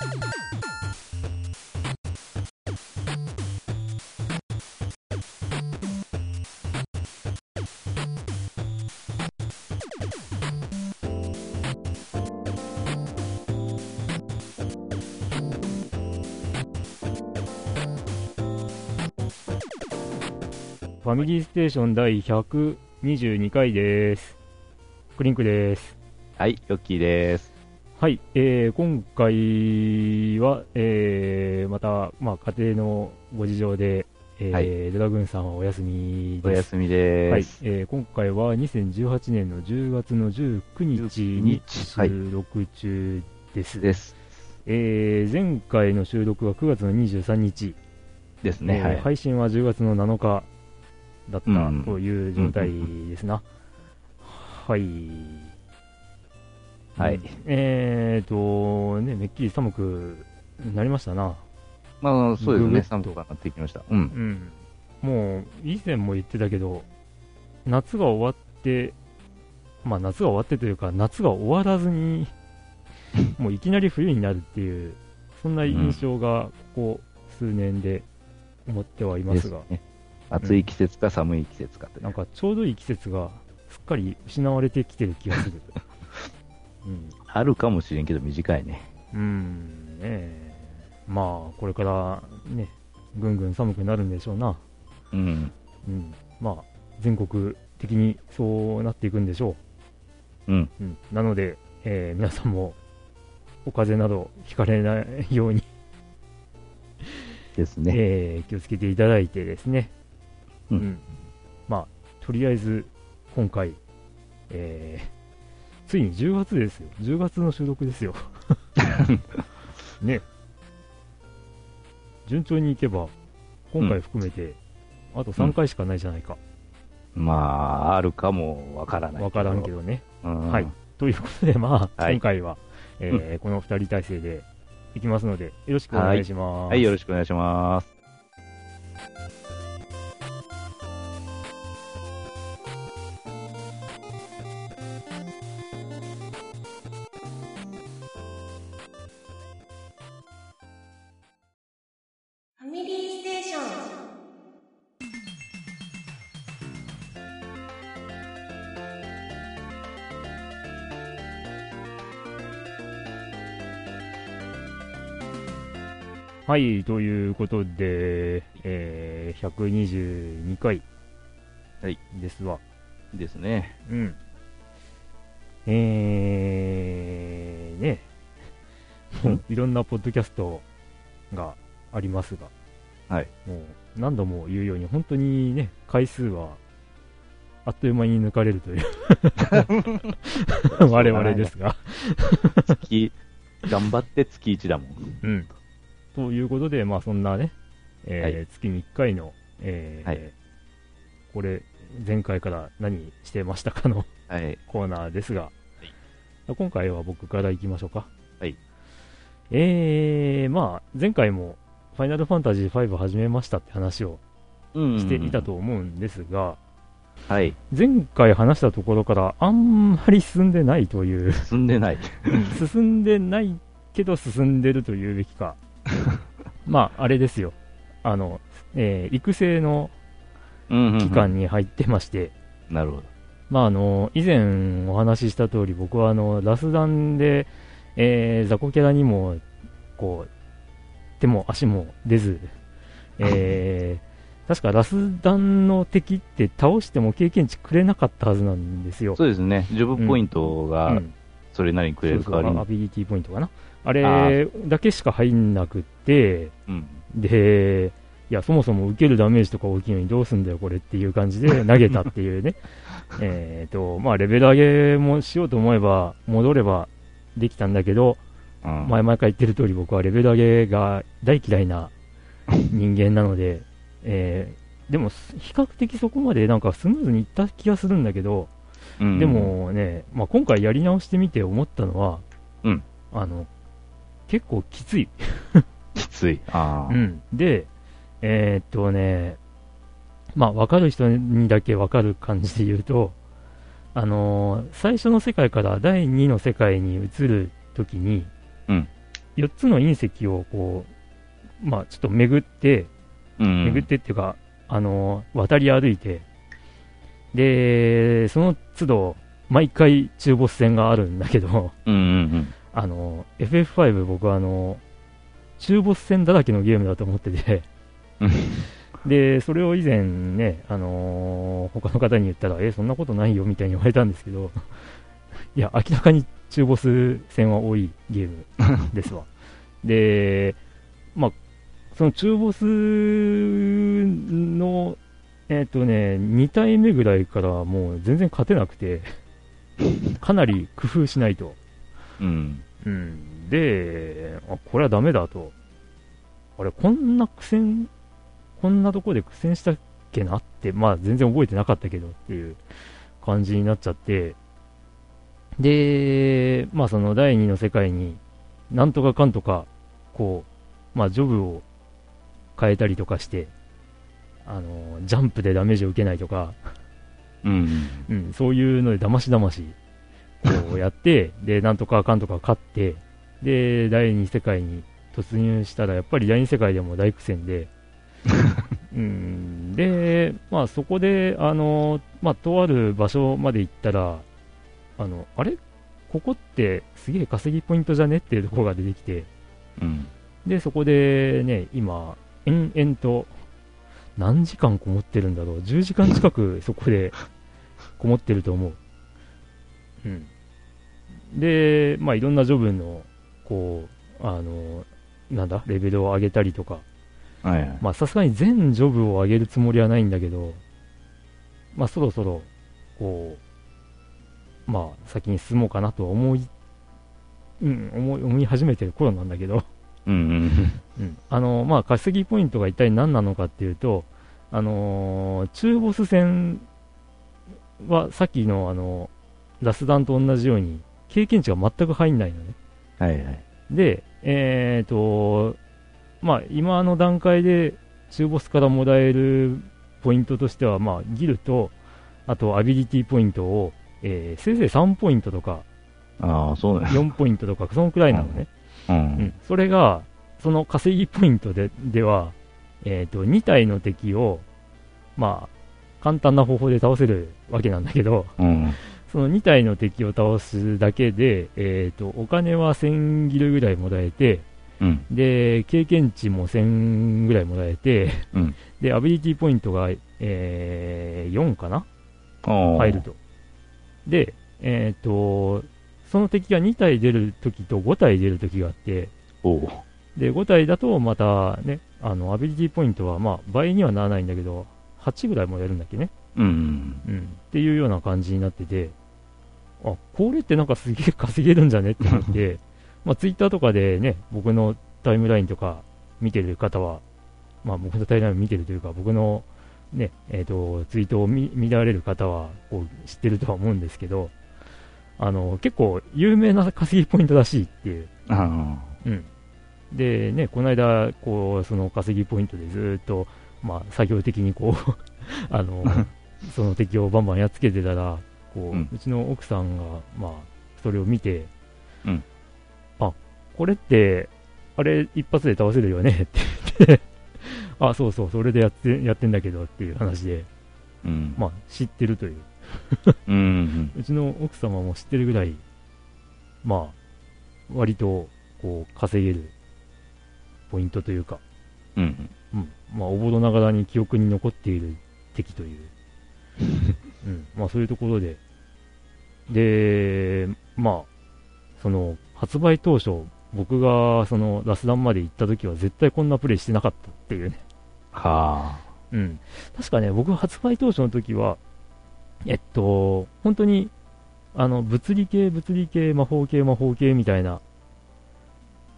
ファミリーステーション第122回です。クリンクです。はい、ヨッキーです。はい、えー、今回は、えー、また、まあ、家庭のご事情で、えーはいドラグーンさんはお休みおです。休みではいす。、えー、今回は2018年の10月の19日にはい収録中です。です。えー、前回の収録は9月の23日、ですね。えーはい。配信は10月の7日だったうんという状態ですな。はい。はいうんえーと、ね、めっきり寒くなりましたな。まあ、そうですね。寒くなってきました。うん。うん。もう、以前も言ってたけど、夏が終わって、まあ夏が終わってというか、夏が終わらずに、もういきなり冬になるっていう、そんな印象が、ここ数年で思ってはいまが、ですすね。暑い季節か寒い季節かというなんかちょうどいい季節がすっかり失われてきてる気がする。うん。あるかもしれんけど短いね。うん、ねえまあ、これからね、ぐんぐん寒くなるんでしょうな。うん。うん。まあ、全国的にそうなっていくんでしょうん。う。うん。なので、えー皆さんも、お風邪などひかれないように、ですね。えー気をつけていただいてですね。うんまあ、とりあえず、今回、えーついに10月ですよ。10月の収録ですよ。ね。順調にいけば、今回含めて、あと3回しかないじゃないか。まあ、あるかもわからない。わからんけ。どね。うん。はい。ということで、まあ、はい今回は、えーこの2人体制でいきますので、よろしくお願いします。はい、よろしくお願いします。はい、ということで、えー、122回はいですわ。ですね。うん。えー、ね。もう いろんなポッドキャストがありますが、はい。もう何度も言うように、本当にね、回数はあっという間に抜かれるという 我々ですが。月、頑張って月1だもん。うん。ということで、まあそんなね、えーはい月に1回の、えーはいこれ、前回から何してましたかのはい。コーナーですが、今回は僕から行きましょうか。はい。えー、まあ、前回も、ファイナルファンタジー5始めましたって話をうんしていたと思うんですが、はい。前回話したところからあんまり進んでないという、進んでない。進んでないけど進んでると言うべきか。まあ、あれですよ。あの、えー育成のうん期間に入ってまして、なるほど。まあ、あの、以前お話しした通り、僕はあの、ラスダンで、えー雑魚キャラにも、こう、手も足も出ず、えー確かラスダンの敵って倒しても経験値くれなかったはずなんですよ。そうですね。ジョブポイントうがんそれなりにくれるそうそう代わりにアビリティポイントかな。あれだけしか入んなくって、うん。で、いや、そもそも受けるダメージとか大きいのにどうすんだよ、これっていう感じで 投げたっていうね。えっと、まあ、レベル上げもしようと思えば、戻ればできたんだけど、うん前々から言ってる通り僕はレベル上げが大嫌いな 人間なので、えーでも、比較的そこまでなんかスムーズにいった気がするんだけど、うんで、もね、まあ、今回やり直してみて思ったのは、うんあの、結構きつい。きつい。ああ。うん。で、えーっとね、まあ、わかる人にだけわかる感じで言うと、あのー最初の世界から第2の世界に移るときに、うん4つの隕石をこう、まあ、ちょっと巡って、うん。巡ってっていうか、あの渡り歩いて、で、その都度、毎回中ボス戦があるんだけど、うんうんあの、FF5 僕はあの、中ボス戦だらけのゲームだと思ってて、うん。で、それを以前ね、あのー他の方に言ったら、え、そんなことないよみたいに言われたんですけど、いや、明らかに中ボス戦は多いゲームですわ。で、まあ、その中ボスの、えっ、とね、2体目ぐらいからもう全然勝てなくて、かなり工夫しないと。うん。うん、で、あ、これはダメだと。あれ、こんな苦戦、こんなとこで苦戦したっけなって、まあ全然覚えてなかったけどっていう感じになっちゃって、で、まあその第二の世界になんとかかんとか、こう、まあジョブを変えたりとかして、あの、ジャンプでダメージを受けないとか、うん。うん、そういうので、だましだまし、こうやって、で、なんとかかんとか勝って、で、第二世界に突入したら、やっぱり第二世界でも大苦戦で、うん、で、まあそこで、あの、まあとある場所まで行ったら、あの、あれ？ここってすげえ稼ぎポイントじゃね？っていうところが出てきて、うん。で、そこでね、今、延々と、何時間こもってるんだろう？10時間近くそこでこもってると思う。うん。で、まあ、いろんなジョブの、こう、あの、なんだ、レベルを上げたりとか、はいはい。まあ、さすがに全ジョブを上げるつもりはないんだけど、まあ、そろそろ、こう、まあ、先に進もうかなとは思い、うん、思い、思い始めてる頃なんだけど、うんうん。うん、あのまあ、稼ぎポイントが一体何なのかっていうと、あのー中ボス戦はさっきの、あのラスダンと同じように経験値が全く入んないのね。うん。はいはい。で、えーとまあ、今の段階で中ボスからもらえるポイントとしては、まあ、ギルとあとアビリティポイントを、えーせいぜい3ポイントとかああ、そうね。4ポイントとかそのくらいなのね。う。うんん、それが、その稼ぎポイントででは、えー、と2体の敵を、まあ、簡単な方法で倒せるわけなんだけど、うん。その2体の敵を倒すだけで、えー、とお金は1000ギルぐらいもらえて、うん。で経験値も1000ぐらいもらえて、うんでアビリティポイントが、えー4かな？入ると。で、えー、とその敵が2体出るときと5体出るときがあって。で、5体だとまたね、あの、アビリティポイントはまあ倍にはならないんだけど、8ぐらいもらえるんだっけね。うん。うん。っていうような感じになってて、あ、これってなんかすげえ稼げるんじゃねって思って、まあツイッターとかでね、僕のタイムラインとか見てる方は、まあ僕のタイムライン見てるというか、僕のね、えっ、と、ツイートを見見られる方はこう知ってるとは思うんですけど、あの、結構有名な稼ぎポイントらしいっていう。あうん、でね、この間、こうその稼ぎポイントでずーっと、まあ、作業的にこう あの その敵をバンバンやっつけてたら、こううちの奥さんが、まあ、それを見て、うんあこれって、あれ、一発で倒せるよねって言って、あそうそう、それでやってやってんだけどっていう話で、あ。うん。まあ、知ってるという、うん。うちの奥様も知ってるぐらい、まあ、割とこう稼げるポイントというか、うん。うん、まあ、おぼろながらに記憶に残っている敵という、うん、まあ、そういうところで、で、まあ、その、発売当初、僕が、その、ラスダンまで行った時は絶対こんなプレイしてなかったっていうね。はあ。うん。確かね、僕発売当初の時は、えっと、本当に、あの、物理系、物理系、魔法系、魔法系みたいな、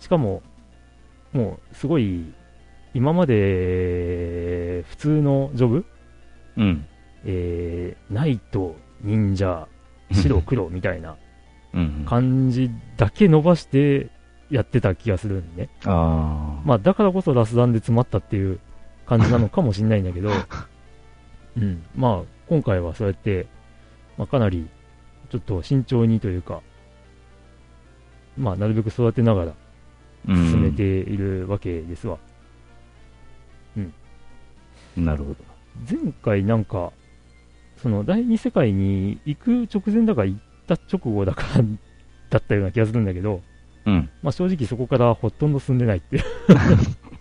しかも、もう、すごい、今まで、普通のジョブうん。えー、ナイト、忍者、白、黒みたいなうん。感じだけ伸ばしてやってた気がするんでね。ああ。まあ、だからこそラスダンで詰まったっていう感じなのかもしれないんだけど、うん、まあ、今回はそうやって、まあ、かなり、ちょっと慎重にというか、まあ、なるべく育てながらうん進めているわけですわ。なるほど。前回なんか、その第二世界に行く直前だか行った直後だかだったような気がするんだけど、うん。まあ、正直そこからほとんど進んでないっていう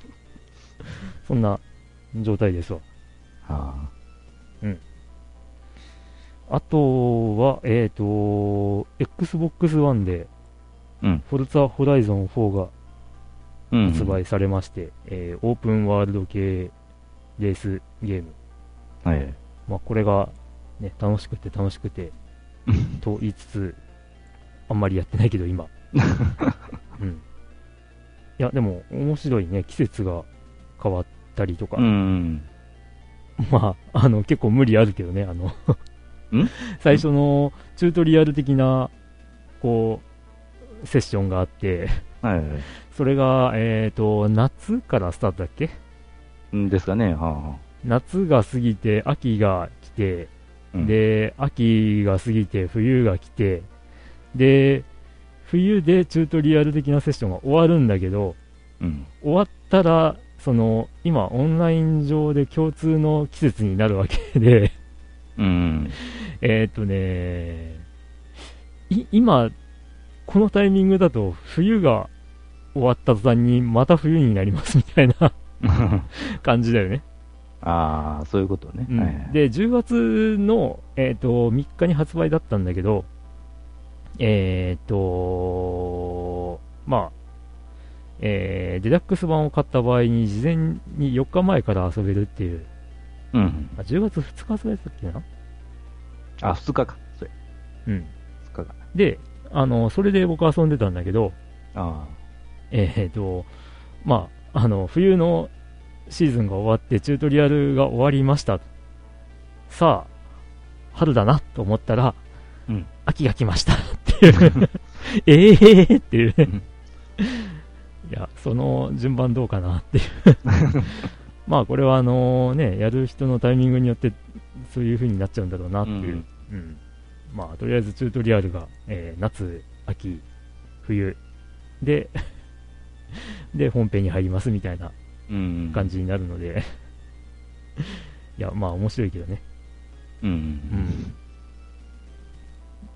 そんな状態ですわ。はあとは、えっ、と、Xbox One で、うんフォルツァホライゾン4があ。うん。発売されまして、えーオープンワールド系レースゲーム。はい。まあ、これが、ね、楽しくて楽しくて、と言いつつ、あんまりやってないけど、今。うん。いや、でも、面白いね、季節が変わったりとか、うん。まあ、あの、結構無理あるけどね、あのん、最初のチュートリアル的な、こう、セッションがあって、はいはい。それが、えっ、と、夏からスタートだっけ？うんですかね。はあは夏が過ぎて、秋が来て、あ。うん、で、秋が過ぎて、冬が来て、で、冬でチュートリアル的なセッションが終わるんだけど、うん。終わったら、その、今、オンライン上で共通の季節になるわけで、うん。えーっとね、い今、このタイミングだと、冬が終わった途端に、また冬になりますみたいな 感じだよね。ああ、そういうことね。うんで、10月の、えー、と3日に発売だったんだけど、えっ、と、まあ、えーデラックス版を買った場合に、事前に4日前から遊べるっていう、うん。あ10月2日発売だったっけな？あ、二日か。それ。うん。二日か。で、あの、それで僕遊んでたんだけど、あえっ、と、まあ、あの、冬のシーズンが終わって、チュートリアルが終わりました。さあ、春だなと思ったら、うん。秋が来ましたっていう。え えーっていう。いや、その順番どうかなっていう。まあ、これはあのね、やる人のタイミングによって、そういう風になっちゃうんだろうなっていう。うん。まあ、とりあえずチュートリアルが、えー夏、秋、冬。で、で、本編に入りますみたいな。感じになるので、いや、まあ面白いけどね。うん。ううんん。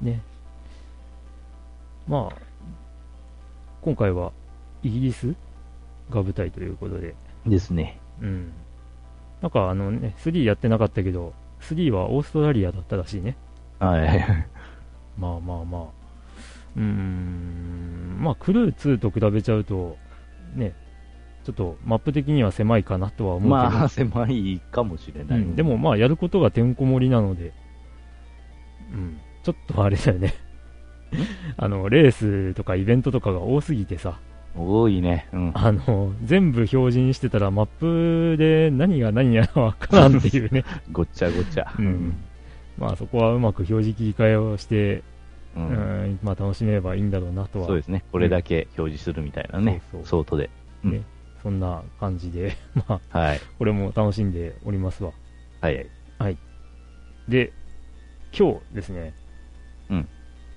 ね。まあ、今回はイギリスが舞台ということで、ですね。うん。なんかあのね、3やってなかったけど、3はオーストラリアだったらしいね。はい。まあまあまあ。うーん、まあ、クルー2と比べちゃうと、ね、ちょっとマップ的には狭いかなとは思うけど、まあ、狭いかもしれない。うん、でもまあ、やることがてんこ盛りなので、うん、ちょっとあれだよね。あの、レースとかイベントとかが多すぎてさ、多いね。うん。あの、全部表示にしてたらマップで何が何やらわからんっていうね。ごっちゃごちゃ。うん。まあそこはうまく表示切り替えをして、う。うんん、まあ楽しめればいいんだろうなとはそうですね。これだけ表示するみたいなねそう。そうソートで。うんね、そんな感じで、まあ、はい。これも楽しんでおりますわ。はいはい。で、今日ですね、うん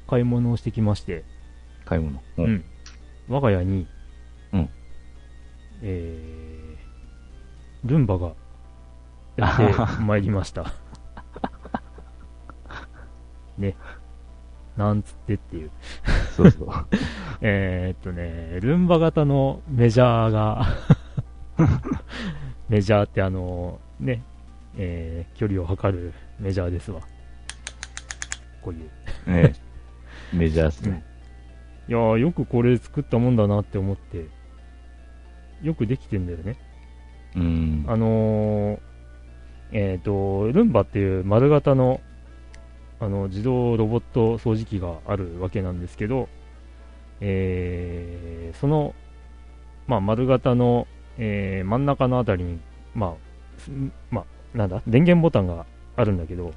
買い物をしてきまして、買い物。ううん。我が家に、うんえー、ルンバがやって まいりました。ね。なんつってっていう。そうそう。えーっとね、ルンバ型のメジャーが、メジャーってあの、ね、えー距離を測るメジャーですわ。こういう。ねメジャーっすね。いやー、よくこれ作ったもんだなって思って、よくできてんだよね。うん。あのー、えっ、と、ルンバっていう丸型の、あの、自動ロボット掃除機があるわけなんですけど、えーその、まあ、丸型の、えー真ん中のあたりに、まあ、すまあ、なんだ、電源ボタンがあるんだけど、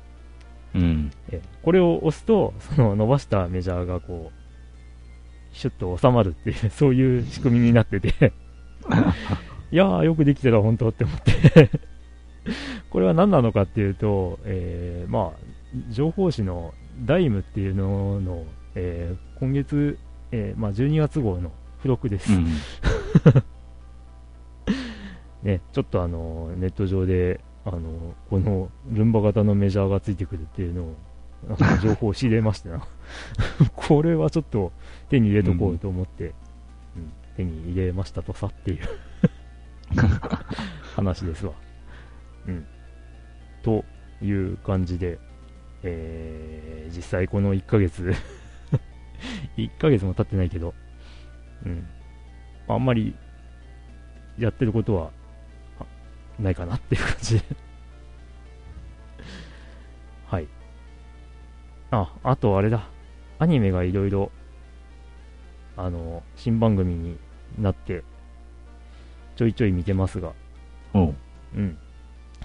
うん。えーこれを押すと、その伸ばしたメジャーがこう、シュッと収まるっていう、そういう仕組みになってて、いやー、よくできてた、本当って思って。これは何なのかっていうと、えーまあ、情報誌のダイムっていうのの、えー今月、えーまあ、12月号の付録です。うん。ね、ちょっとあの、ネット上で、あの、このルンバ型のメジャーがついてくるっていうのを、あの情報を仕入れましてな。これはちょっと手に入れとこうと思って、うん手に入れましたとさっていう 話ですわ。うん。という感じで、えー、実際この1ヶ月、1ヶ月も経ってないけど、うん。あんまりやってることはあないかなっていう感じで。はい。あ、あとあれだ。アニメがいろいろ、あの、新番組になって、ちょいちょい見てますが、うん。うん。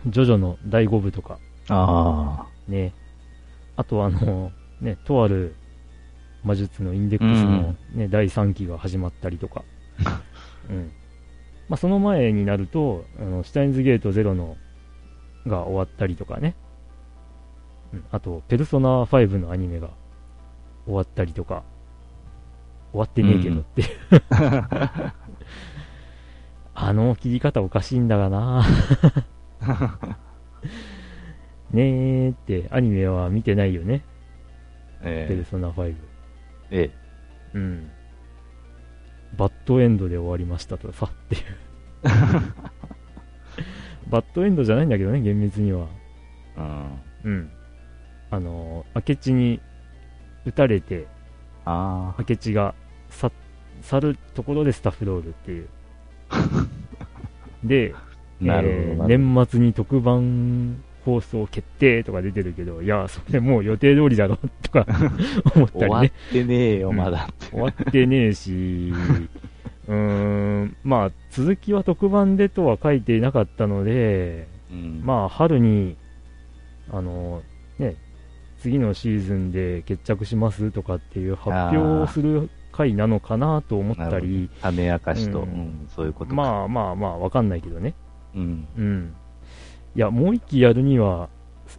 ジョジョの第5部とか、あね。あとあの、ね、とある魔術のインデックスの、ね第3期が始まったりとか。うん。まあ、その前になると、あの、シュタインズゲートゼロのが終わったりとかね。うん。あと、ペルソナ5のアニメが終わったりとか。終わってねえけどっていう。あの切り方おかしいんだがなねえって、アニメは見てないよね。あ。えペルソナ5。ええうん。バッドエンドで終わりましたとさっていう。バッドエンドじゃないんだけどね、厳密には。え。うん。うん。あのー、明智に撃たれて、ああ。明智が去去るところでスタッフロールっていう。で、えー年末に特番放送決定とか出てるけど、いや、それもう予定通りだろとか 思ったりね。終わってねえよ、うんまだって。終わってねえし、うーん、まあ、続きは特番でとは書いていなかったので、うん。まあ、春に、あの、ね、次のシーズンで決着しますとかっていう発表をする回なのかなと思ったり、種明かしと、ううんん、そういうことか。まあまあまあ、わかんないけどね。うん。うん。いや、もう一期やるには、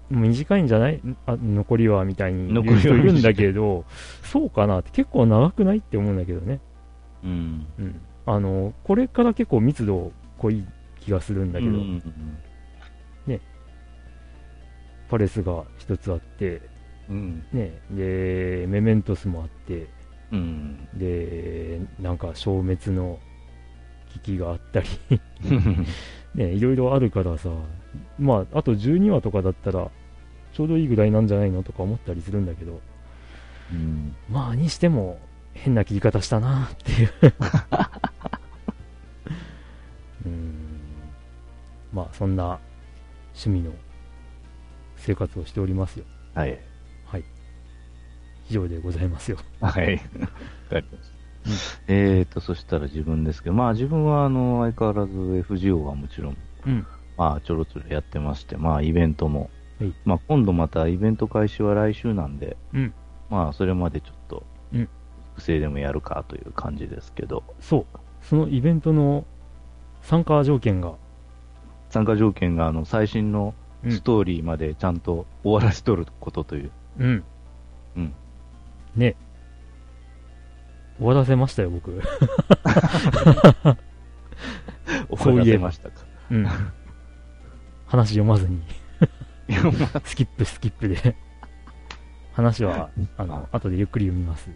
短いんじゃない？あ残りはみたいに言う残りはい人るんだけど、そうかなって結構長くないって思うんだけどね。うん。うん。あの、これから結構密度濃い気がするんだけど、うんパレスが一つあって、うん。ね、で、メメントスもあって、うん。で、なんか消滅の危機があったり、ね、いろいろあるからさ、まあ、あと12話とかだったら、ちょうどいいぐらいなんじゃないのとか思ったりするんだけど、うん。まあ、にしても、変な切り方したなっていう。うーん。まあ、そんな趣味の生活をしておりますよ。はい。はい。以上でございますよ。はい。わかりました。えーと、そしたら自分ですけど、まあ自分はあの、相変わらず FGO はもちろん、うん。まあちょろちょろやってまして、まあイベントもはい、まあ今度またイベント開始は来週なんで、うん。まあそれまでちょっとうん、不正でもやるかという感じですけど、そう。そのイベントの参加条件が、参加条件があの、最新のうんストーリーまでちゃんと終わらしとることという。うん。うん。ね。終わらせましたよ、僕。終わらせましたか。うん。話読まずに、スキップスキップで。話は、あの、後でゆっくり読みます。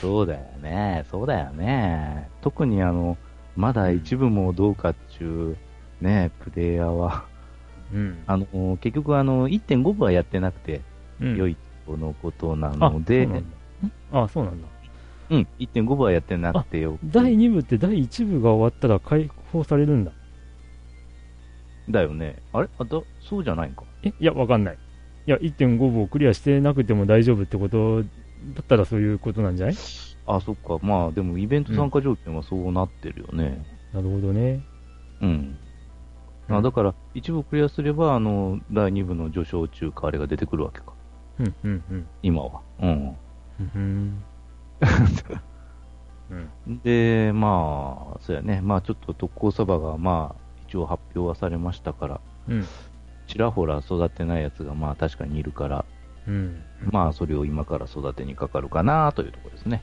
そうだよね。そうだよね。特にあの、まだ一部もどうかっちゅう、ね、プレイヤーは、うん。あの、結局あの、1.5部はやってなくて、うん良いとのことなあので、そうなんだ。あ、そうなんだ。うん、1.5部はやってなくてよ。第2部って第1部が終わったら解放されるんだ。だよね。あれ？あだそうじゃないんか？え？いや、わかんない。いや、1.5部をクリアしてなくても大丈夫ってことだったらそういうことなんじゃない？あ、そっか。まあ、でもイベント参加条件はそうなってるよね。なるほどね。うん。あだから、一部クリアすれば、あの、第2部の序章中華あれが出てくるわけか。うん、うん、うん。今は。うん。うん。うん。で、まあ、そうやね。まあ、ちょっと特攻サバが、まあ、一応発表はされましたから、うん。ちらほら育てないやつが、まあ、確かにいるから、うん。まあ、それを今から育てにかかるかなというところですね。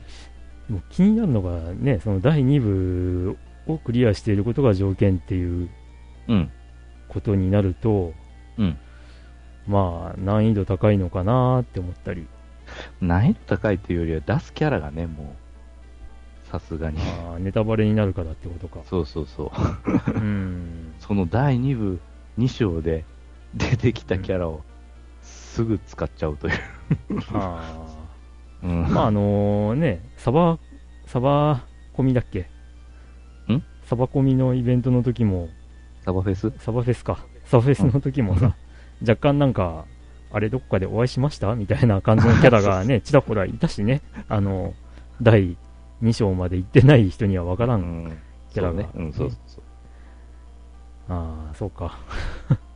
もう気になるのがね、その第2部をクリアしていることが条件っていううん。ことになると、うん。まあ、難易度高いのかなって思ったり、難易度高いっていうよりは出すキャラがね、もう、さすがに。まあ、ネタバレになるからってことか。そうそうそう。うん。その第2部2章で出てきたキャラをすぐ使っちゃうという。あ うんあ。まあ、あのね、サバ、サバコミだっけ？ん？サバコミのイベントの時も、サバフェス？サバフェスか。サバフェスの時もさ、若干なんか、あれどこかでお会いしました？みたいな感じのキャラがね、ちらほらいたしね、あの、第2章まで行ってない人にはわから。うんん。キャラがそうね。うん、そうそうそう。ああ、そうか。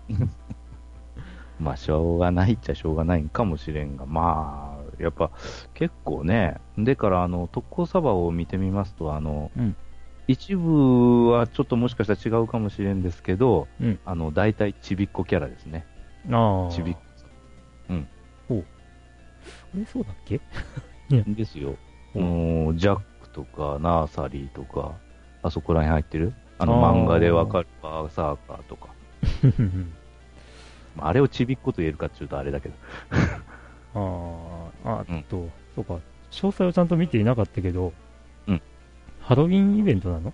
まあ、しょうがないっちゃしょうがないんかもしれんが、まあ、やっぱ結構ね、でから、あの、特攻サバを見てみますと、あの、うん一部はちょっともしかしたら違うかもしれんですけど、うんあの、大体ちびっこキャラですね。ああ。ちびっあれ、そうだっけ？ですよ。ううん、ジャックとか、ナーサリーとか、あそこら辺入ってる？あの、漫画でわかるバーサーカーとか。まああれをちびっこと言えるかっていうとあれだけど。ああ、あうん。と、そうか、詳細をちゃんと見ていなかったけど、うん。ハロウィンイベントなの、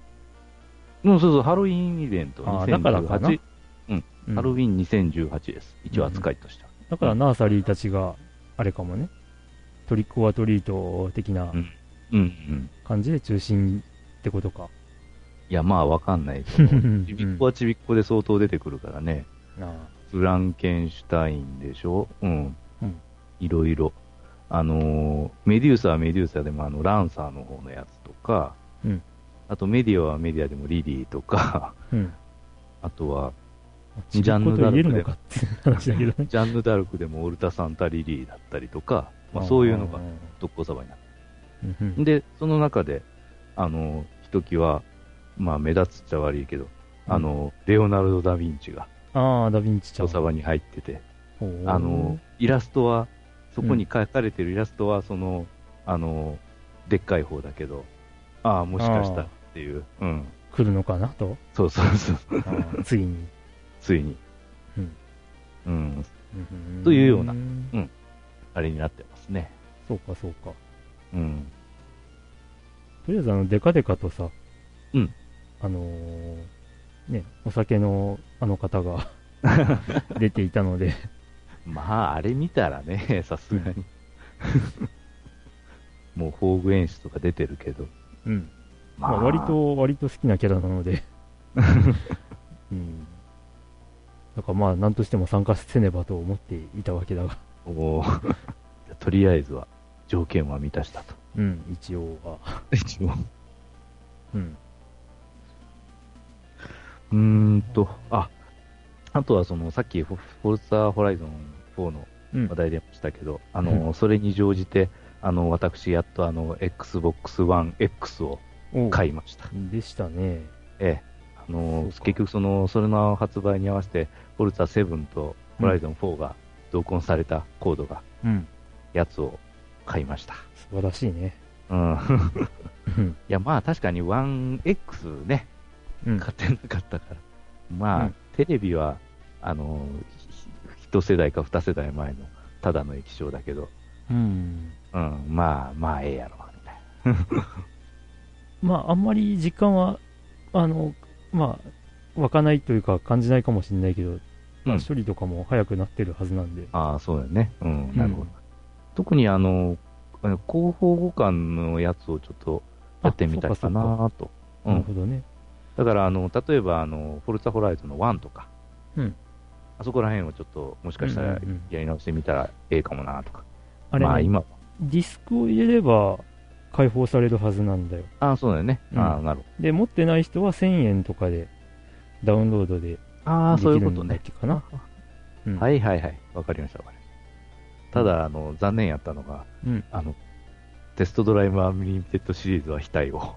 うん、そうそう、ハロウィンイベント。あーだからかな？2018うん。ハロウィン2018です。一応扱いとしては。だからナーサリーたちが、あれかもね、トリックオアトリート的なうんうんうん。感じで中心ってことか。いや、まあわかんないけど、う んちびっこはちびっこで相当出てくるからね。フランケンシュタインでしょ？うん。うんいろいろ。あのーメデューサはメデューサでもあの、ランサーの方のやつとか、うんあとメディアはメディアでもリリーとか、うん。あとは、ちびっこと言えるのかっていう話だけどね。ジャンヌ・ダルクでもオルタ・サンタ・リリーだったりとか、まあそういうのがあ特攻サバになっ。うんで、その中で、あの、ひときわ、まあ目立つっちゃ悪いけど、あの、レオナルド・ダ・ヴィンチがああ、ダヴィンチちゃん。小サバに入ってて、あの、イラストは、そこに描かれてるイラストは、その、あの、でっかい方だけど、ああ、もしかしたらっていう、うん。来るのかなと？そうそうそう、ついに。ついに。うんうん。うんというようなんあれになってますね。そうか、そうか。うん。とりあえず、あの、デカデカとさ、うん。あのーね、お酒のあの方が 出ていたので、まあ、あれ見たらね、さすがに。もう、宝具演出とか出てるけど。うん。まあ、割と、割と好きなキャラなので、うん。だからまあ、なんとしても参加せねばと思っていたわけだが、おーとりあえずは、条件は満たしたと。うん、一応は。一応。うん。うーんと、あ、あとはその、さっきフォ、フォルツァホライゾン4のうん話。題出ましたけど、あの、それに乗じて、あの、私、やっとあの、Xbox One X をお買いました。でしたね。ええ。あの結局その、それの発売に合わせて、フォルツァ7とホライゾン4が同梱されたコードが、うん。やつを買いました。素晴らしいね。うん。うん。いや、まあ確かに 1X ね、うん。買ってなかったから。まあ、うんテレビは、あの、ひ一世代か二世代前のただの液晶だけど、うん。うん、まあ、まあ、ええやろ、みたいな。まあ、あんまり実感は、あの、まあ、湧かないというか感じないかもしれないけど、まあ、うん処理とかも早くなってるはずなんで。ああ、そうだよね。うん、なるほど。うん特にあの、広報互換のやつをちょっとやってみたいかなと。うなんる。ほどね。だから、あの、例えば、あの、フォルツァホライズンの1とか、うん。あそこら辺をちょっと、もしかしたらやり直してみたらええかもなとか。あれ、ねまあ、今、ディスクを入れれば解放されるはずなんだよ。ああ、そうだよね。うんああ、なるほで、持ってない人は1000円とかでダウンロードでど。ああ、でそういうことね。けかな。うんはいはいはい。わかりました、わかりました。ただ、あの、残念やったのが、うん。あの、テストドライブアンリミテッドシリーズは非対応。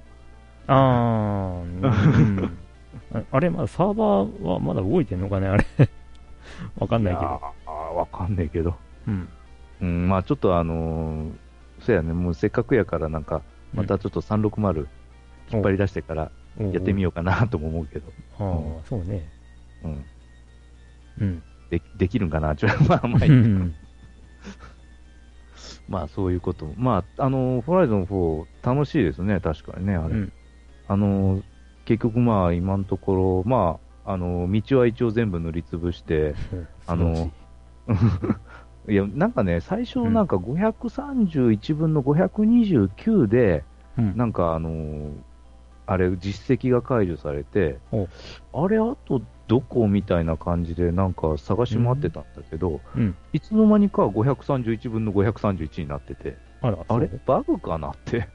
あー、うん。あ あれ、まだサーバーはまだ動いてんのかね、あれ。わかんないけど。やーわかんないけど。うん。うん、まあちょっとあのーそうやね、もうせっかくやからなんか、またちょっと360引っ張り出してからやってみようかなとも思うけど、う。ああ、そうね。うん、うん。でできるんかな、ちょ まあまあいい、うんまあそういうこと。まあ、あの、ホライゾン4楽しいですね、確かにね、あれ。うん。あの、結局まあ今のところ、まあ、あの、道は一応全部塗りつぶして、あのい。や、なんかね、最初なんか531分の529で、うん。なんかあのーあれ、実績が解除されてお、あれ、あとどこみたいな感じで、なんか探し回ってたんだけど、うん。いつの間にか531分の531になってて、あら、あれ？バグかなって。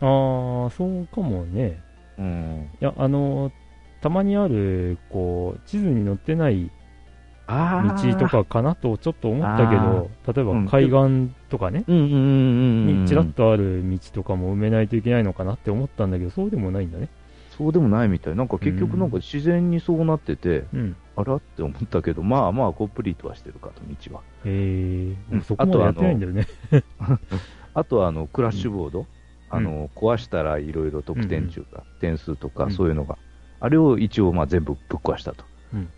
ああ、そうかもね。うん。いや、あの、たまにある、こう、地図に載ってないあ道と。かかなとちょっと思ったけど、例えうんば海岸とかね、うんうんうんうん。にちらっとある道とかも埋めないといけないのかなって思ったんだけど、そうでもないんだね。そうでもないみたい。なんか結局なんか自然にそうなってて、うん。あらって思ったけど、まあまあコンプリートはしてるかと、道は。へえ、うん。そこまでやってないんだよね。あとはあの クラッシュボード、あの壊したらいろいろ得点中か、点数とかうん。そういうのが、あれを一応まあ全部ぶっ壊したと。うん。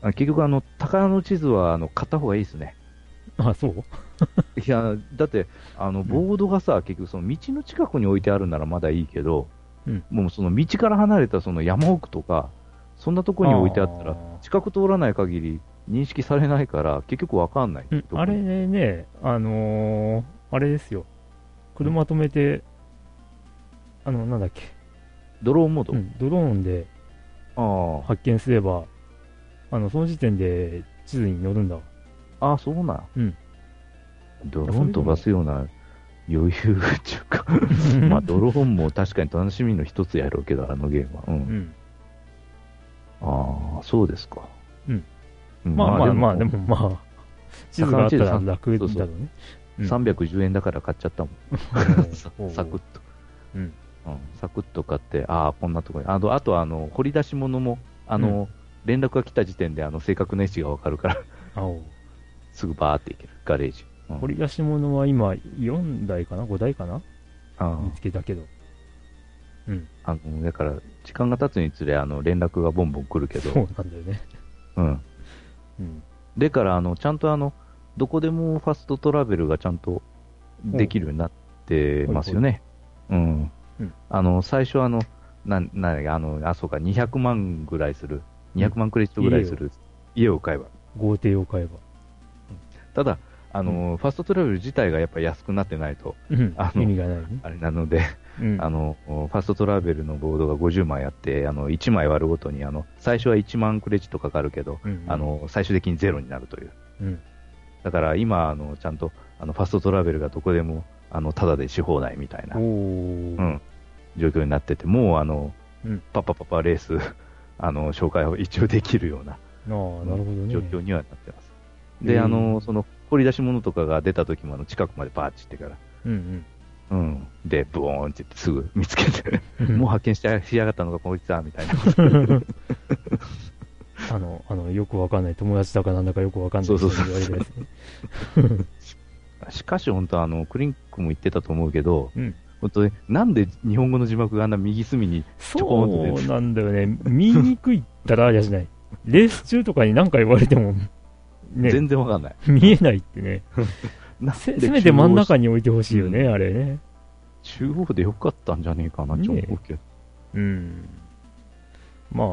あ結局あの、宝の地図はあの買った方がいいですね。あ、そう？いや、だって、あの、ボードがさ、結局その道の近くに置いてあるならまだいいけど、うんもうその道から離れたその山奥とか、そんなとこに置いてあったら近く通らない限り認識されないから、結局わかんない。うんあれね、あのーあれですよ。車止めて、あの、なんだっけ、ドローンモード、うんドローンであ発見すれば、あの、その時点で地図に載るんだわ。あ、あそうなん。うんドローン飛ばすような余裕っていうか、まあドローンも確かに楽しみの一つやろうけど、あのゲームは。う。うんん。ああ、そうですか。うんうん。まあまあまあ、でもまあ、地図があったら魚楽だね。うん310円だから買っちゃったもん。サクッと。うん。うん、サクッと買って、ああ、こんなとこに。あのあと、あの、掘り出し物も、あの、連絡が来た時点で、あの、正確な位置がわかるから、青。すぐバーって行ける。ガレージ。うん掘り出し物は今、4台かな ?5 台かな？あ見つけたけど。うん。ああの、だから、時間が経つにつれ、あの、連絡がボンボン来るけそうど、なんだよね。うん。うん。でから、あの、ちゃんとあの、どこでもファストトラベルがちゃんとできるようになってますよね。うんうん。あの、最初あの、なん、なんあの、あ、そうか、200万ぐらいする、200万クレジットぐらいする家を買えば。豪邸を買えば。ただ、あの、ファストトラベル自体がやっぱ安くなってないと、うんあ。の意味がないね。あれなので、うん。あの、ファストトラベルのボードが50枚あって、あの、1枚割るごとに、あの、最初は1万クレジットかかるけど、うん、あ、の、最終的にゼロになるという。うん。だから今、あの、ちゃんと、あの、ファストトラベルがどこでも、あの、ただでし放題みたいな。うん、状況になってて、もう、あの、うんパッパパッパレース、あの、紹介を一応できるようななるほどね。状況にはなってます。で、うんあの、その、掘り出し物とかが出た時も、あの、近くまでバーッチってから、うんうん。で、ブオーンって言ってすぐ見つけて、うん。もう発見ししやがったのがこいつだ、みたいな。あの、あの、よくわかんない、友達だかなんだかよくわかんないそうそうそう。しかし、本当あの、クリンクも言ってたと思うけど、うん本当に、なんで日本語の字幕があんな右隅に、ちょこんとそうなんだよね。見にくいったらありゃしない。レース中とかに何か言われても、ね、全然わかんない。見えないってね。せでせめて真ん中に。に置いてほしいよね、うんあれね。中央でよかったんじゃねえかなって思うけど。うん。ま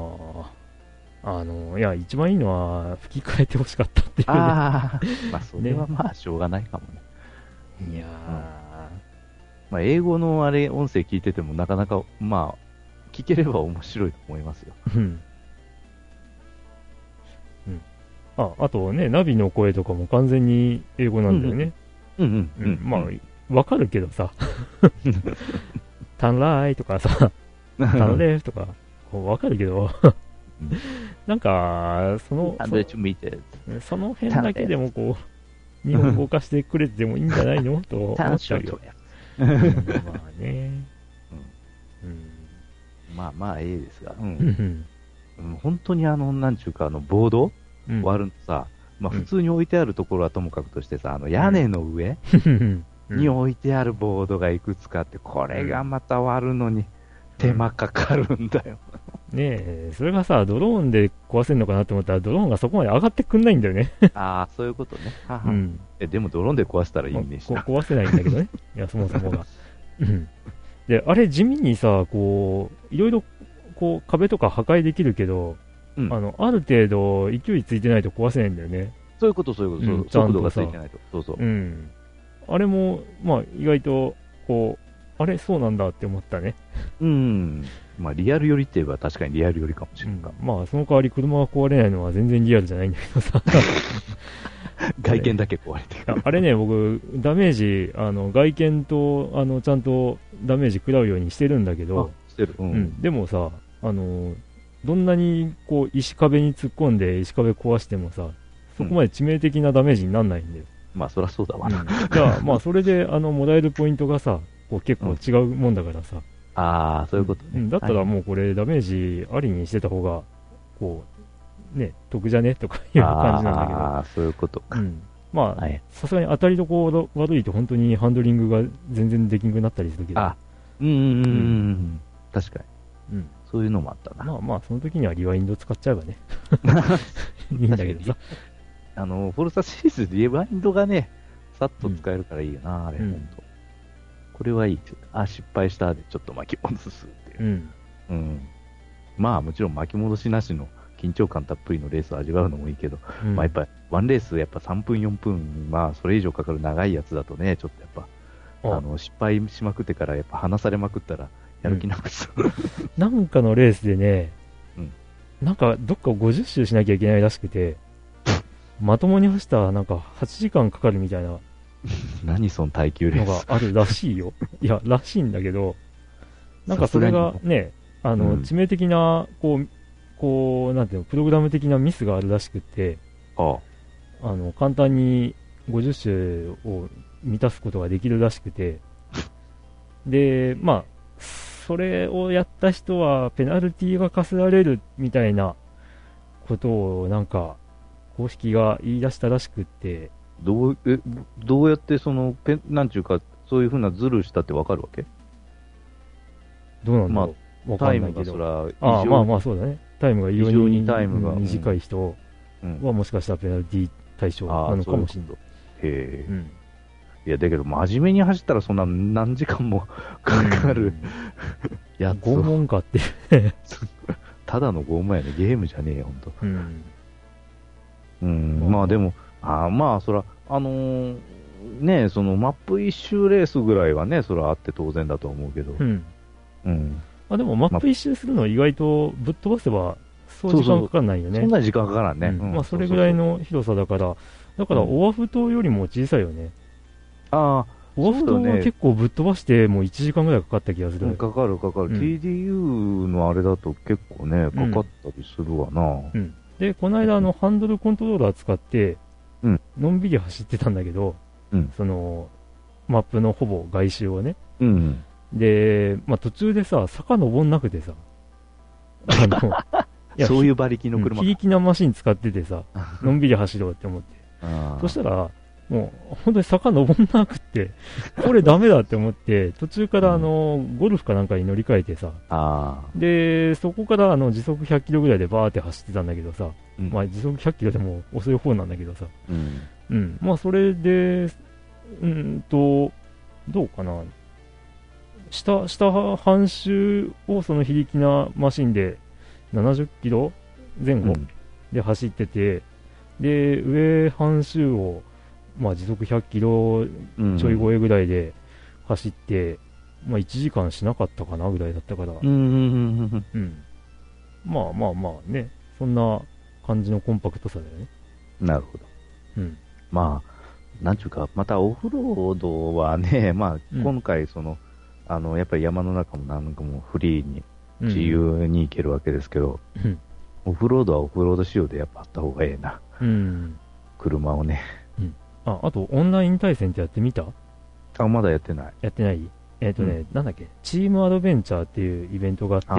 あ、あの、いや、一番いいのは吹き替えてほしかったっていうね。ああ、まあ、それはまあ、しょうがないかもね。いやまあ、英語のあれ、音声聞いてても、なかなか、まあ、聞ければ面白いと思いますよ。ー、うん。あ、あとね、ナビの声とかも完全に英語なんだよね。うんうんうん。まあ、わかるけどさ。タンライとかさ、タンレフとか、わかるけどうん、なんか、その。そその辺だけでもこう、日本語化してくれてもいいんじゃないの？と思っちゃうよ。うんまあね。うん。まあまあ、ええですが。う。うん本当にあの、なんちゅうか、あの、ボードうん。割るのさ、まあうん普通に置いてあるところはともかくとしてさ、あの、屋根の上、うんに置いてあるボードがいくつかあって、これがまた割るのに手間かかるんだよ。ねえ、それがさ、ドローンで壊せるのかなって思ったら、ドローンがそこまで上がってくんないんだよね。ああ、そういうことね。ははうん。えでもドローンで壊したらいいねしな。こ壊せないんだけどね。いや、そもそもが。うん。で、あれ地味にさ、こう、いろいろ、こう、壁とか破壊できるけど、うんあの、ある程度勢いついてないと壊せないんだよね。そういうこと、そういうこと、うん速度がついてないと。そうそう。うん。あれも、まあ、意外と、こう、あれ、そうなんだって思ったね。うん。まあ、リアル寄りって言えば確かにリアル寄りかもしうんれんが、まあ、その代わり車が壊れないのは全然リアルじゃないんだけどさ。外見だけ壊れてる。ああれね、僕、ダメージ、あの、外見と、あの、ちゃんとダメージ食らうようにしてるんだけど、あ、してる。う。うんん、でもさ、あの、どんなに、こう、石壁に突っ込んで石壁壊してもさ、そこまで致命的なダメージにならないんだよ。まあ、そりゃそうだわうんな。じゃあ、まあ、それで、あの、もらえるポイントがさ、こう結構違うもんだからさ、ああ、そういうことね。うんだったらはいもうこれダメージありにしてた方が、こう、ね、得じゃね？とかいう感じなんだけど、ああ、そういうことか。うん、まあ、はい。さすがに当たりどころ悪いと本当にハンドリングが全然できなくなったりするけど、あ、うんうんうんうん。確かに。うん、そういうのもあったな。まあまあ、その時にはリワインド使っちゃえばね、いいんだけどさ。あの、フォルサシリーズでリバインドがね、さっと使えるからいいよな、あれ、うんほんと。これはいい。あ、失敗したでちょっと巻き戻すっていうう。ん。うん。まあもちろん巻き戻しなしの緊張感たっぷりのレースを味わうのもいいけど、うんまあやっぱワンレースやっぱ3分4分、まあそれ以上かかる長いやつだとね、ちょっとやっぱ、ああの、失敗しまくってからやっぱ離されまくったら、やる気なくす。なんかのレースでね、うんなんかどっか50周しなきゃいけないらしくて、まともに走ったらなんか8時間かかるみたいな 何その耐久レのース。があるらしいよ。いや、らしいんだけど、なんかそれがね、あの、うん致命的な、こう、こう、なんていうの、プログラム的なミスがあるらしくって、ああの、簡単に50種を満たすことができるらしくて、で、まあ、それをやった人はペナルティが課せられるみたいなことをなんか公式が言い出したらしくって、どう、え、どうやってその、ペン、なんちゅうか、そういうふうなズルしたってわかるわけ？どうなんだろう、わかタイム。がそら、ああ、まあまあそうだね。タイムが異常ににタイムがうん短い人うんはもしかしたらペナルティ対象なのかもしれない。へえう。んいや、だけど、真面目に走ったらそんな何時間も かかるや つを、拷問かっていう。ただの拷問やね。ゲームじゃねえよ、ほんと。うん。うん、まあまあでも、あーまあ、そら、あのーねそのマップ一周レースぐらいはね、そらあって当然だと思うけどう、ん。うん。まあでもマップ一周するの意外とぶっ飛ばせば、そう時間かかんないよね。そんなに時間かからんね。うんうんまあそれぐらいの広さだから、だからうんオアフ島よりも小さいよね。あオアフ島そうだねは結構ぶっ飛ばしてもう1時間ぐらいかかった気がすあ、る。かかるかかる、うん TDU のあれだと結構ね、かかったりするわな。うん。で、この間あのハンドルコントローラー使ってうん、のんびり走ってたんだけど、うんその、マップのほぼ外周をね。うん。で、まあ途中でさ、坂登んなくてさ、あの、いやそういう馬力のうん車非力なマシン使っててさ、のんびり走ろうって思って。そしたら、もう、本当に坂登んなくって、これダメだって思って、途中からあの、ゴルフかなんかに乗り換えてさ、あで、そこからあの、時速100キロぐらいでバーって走ってたんだけどさ、まあ時速100キロでも遅い方なんだけどさ、うん。うん、まあそれで、うんと、どうかな。下、下半周をその非力なマシンで70キロ前後で走ってて、で、上半周を、まあ時速100キロうんちょい超えぐらいで走って、まあ1時間しなかったかなぐらいだったから、うんうんうんうんうん。まあまあまあね、そんな感じのコンパクトさだよね。なるほど。うん。まあ、なんちゅうか、またオフロードはね、まあ、うん今回、その、あの、やっぱり山の中もなんかもフリーに、うん自由に行けるわけですけど、うん。オフロードはオフロード仕様でやっぱあった方がええな。うん。車をね。あ、あと、オンライン対戦ってやってみた？あ、まだやってない。やってない？えっ、とね、うんなんだっけ、チームアドベンチャーっていうイベントがあって、あ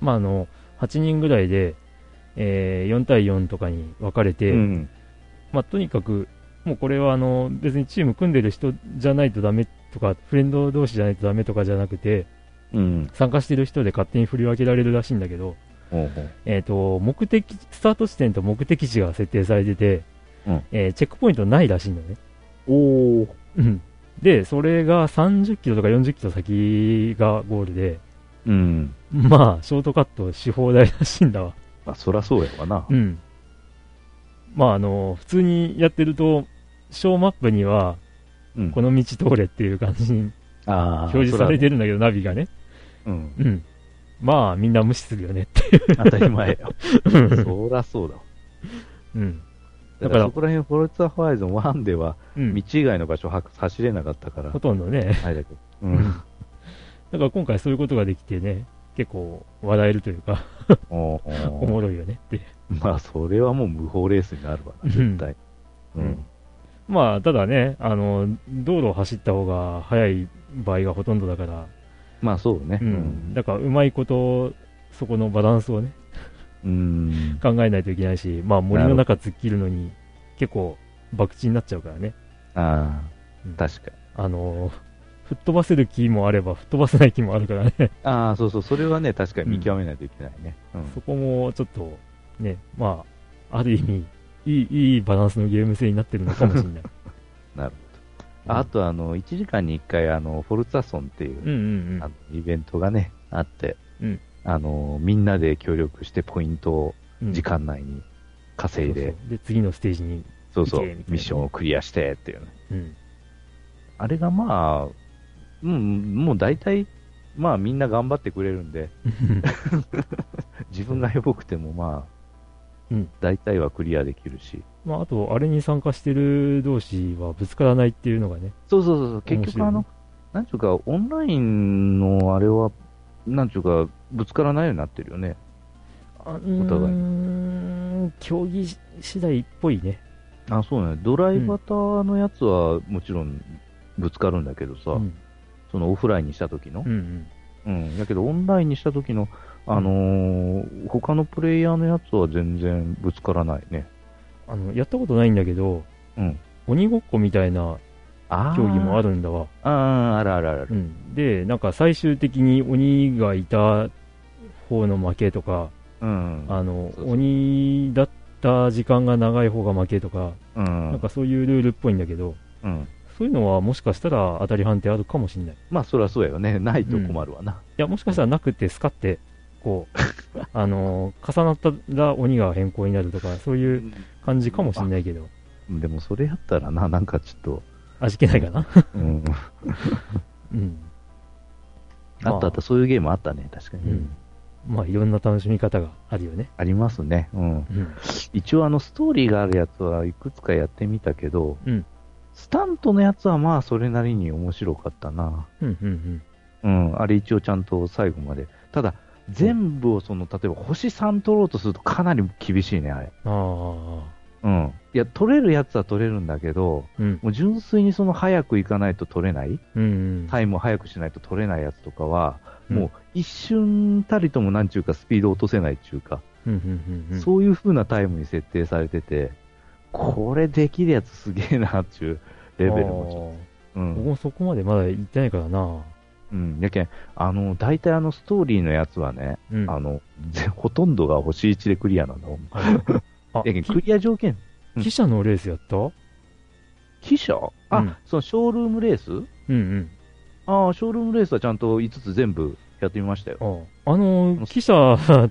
まあ、あの、8人ぐらいで、えー4対4とかに分かれて、うん。まあ、とにかく、もうこれはあの別にチーム組んでる人じゃないとダメとか、フレンド同士じゃないとダメとかじゃなくて、うん。参加してる人で勝手に振り分けられるらしいんだけど、ほうえっ、と、目的、スタート地点と目的地が設定されてて、うんえーチェックポイントないらしいんだよね。おー。うん。で、それが30キロとか40キロ先がゴールで、うん。まあ、ショートカットし放題らしいんだわ。まあ、そらそうやわな。うん。まあ、あの、普通にやってると、小マップには、うん。この道通れっていう感じに。表示されてるんだけど、ナビがね。そらねうん。まあ、みんな無視するよねって。うん。当たり前よ。そらそうだわ。うん。だからそこら辺、フォルツァホライゾン1では、うん道。以外の場所は走れなかったからほ、とんどね。あれだけど。ううんん。だから今回そういうことができてね、結構笑えるというか、おもろいよねって。まあ、それはもう無法レースになるわな、絶対。ううんん。まあ、ただね、あの、道路を走った方が早い場合がほとんどだから、まあ、そうね。うん。だから、うまいこと、そこのバランスをね、うん。考えないといけないし、まあ、森の中突っ切るのに、結構、博打になっちゃうからね。あうんあ、確かに。あの、吹っ飛ばせる気もあれば、吹っ飛ばせない気もあるからね。ああ、そうそう、それはね、確かに見極めないといけないね。うん。そこもちょっと、ね、まあ、ある意味、いい、いいバランスのゲーム性になってるのかもしれない。なるほど。あと、あの、1時間に1回、あの、フォルツァソンっていう、うんうんあのイベントがね、あって、うんあの、みんなで協力してポイントをうん。時間内に稼いで、そうそうで、次のステージに、そうそうミッションをクリアしてっていうね。うん。あれがまあ、うん、もう大体、まあみんな頑張ってくれるんで、自分がヘボくてもまあ、うん大体はクリアできるし。まあ、あと、あれに参加してる同士はぶつからないっていうのがね。そうそうそうそう、結局あの、なんちゅうか、オンラインのあれは、なんちゅうか、ぶつからないようになってるよね。お互いーん、競技次第っぽいね。あ、そうね。ドライバタのやつはもちろんぶつかるんだけどさ、うん。そのオフラインにした時のう。んうん。だけどオンラインにした時の、あのー他のプレイヤーのやつは全然ぶつからないね。あの、やったことないんだけど、うん。鬼ごっこみたいなあ競技もある。るんだわ。ああ、あるあるある。うん。で、なんか最終的に鬼がいた方の負けとか、うん。あの、そうそう鬼だった時間が長い方が負けとか、うん。なんかそういうルールっぽいんだけど、うん。そういうのはもしかしたら当たり判定あるかもしれない。いまあ、そりゃそうやよね。ないと困るわな。や、もしかしたらなくてスカって、こう、あのー重なったら鬼が変更になるとか、そういう感じかもしれないけど、でもそれやったらな、なんかちょっと、味気ないかな？うん。うん。あったあった、そういうゲームあったね、確かに。うん。まあ、いろんな楽しみ方があるよね。ありますね。うん。うん。一応あのストーリーがあるやつはいくつかやってみたけど、うんスタントのやつはまあそれなりに面白かったな。うん、うん、うん、あれ一応ちゃんと最後まで。ただ、全部をその、例えば星3取ろうとするとかなり厳しいね、あれ。うん。ああ。うん。いや、取れるやつは取れるんだけど、うん。もう純粋にその早く行かないと取れない、うん、うん。タイムを早くしないと取れないやつとかは、うんもう一瞬たりともなんちゅうかスピード落とせないっていうか、うん、うん、うん。そういう風なタイムに設定されてて、これできるやつすげえなっていうレベルもちょっと。うん。僕もそこまでまだ行ってないからな。うん。やけん、あの、大体あのストーリーのやつはね、うん。あの、ぜ ほとんどが星1でクリアなんだもん。あ、やけん、きクリア条件、うん記者のレースやった？記者？あ、うんそのショールームレース？うんうん。ああ、ショールームレースはちゃんと5つ全部やってみましたよ。ああの、記者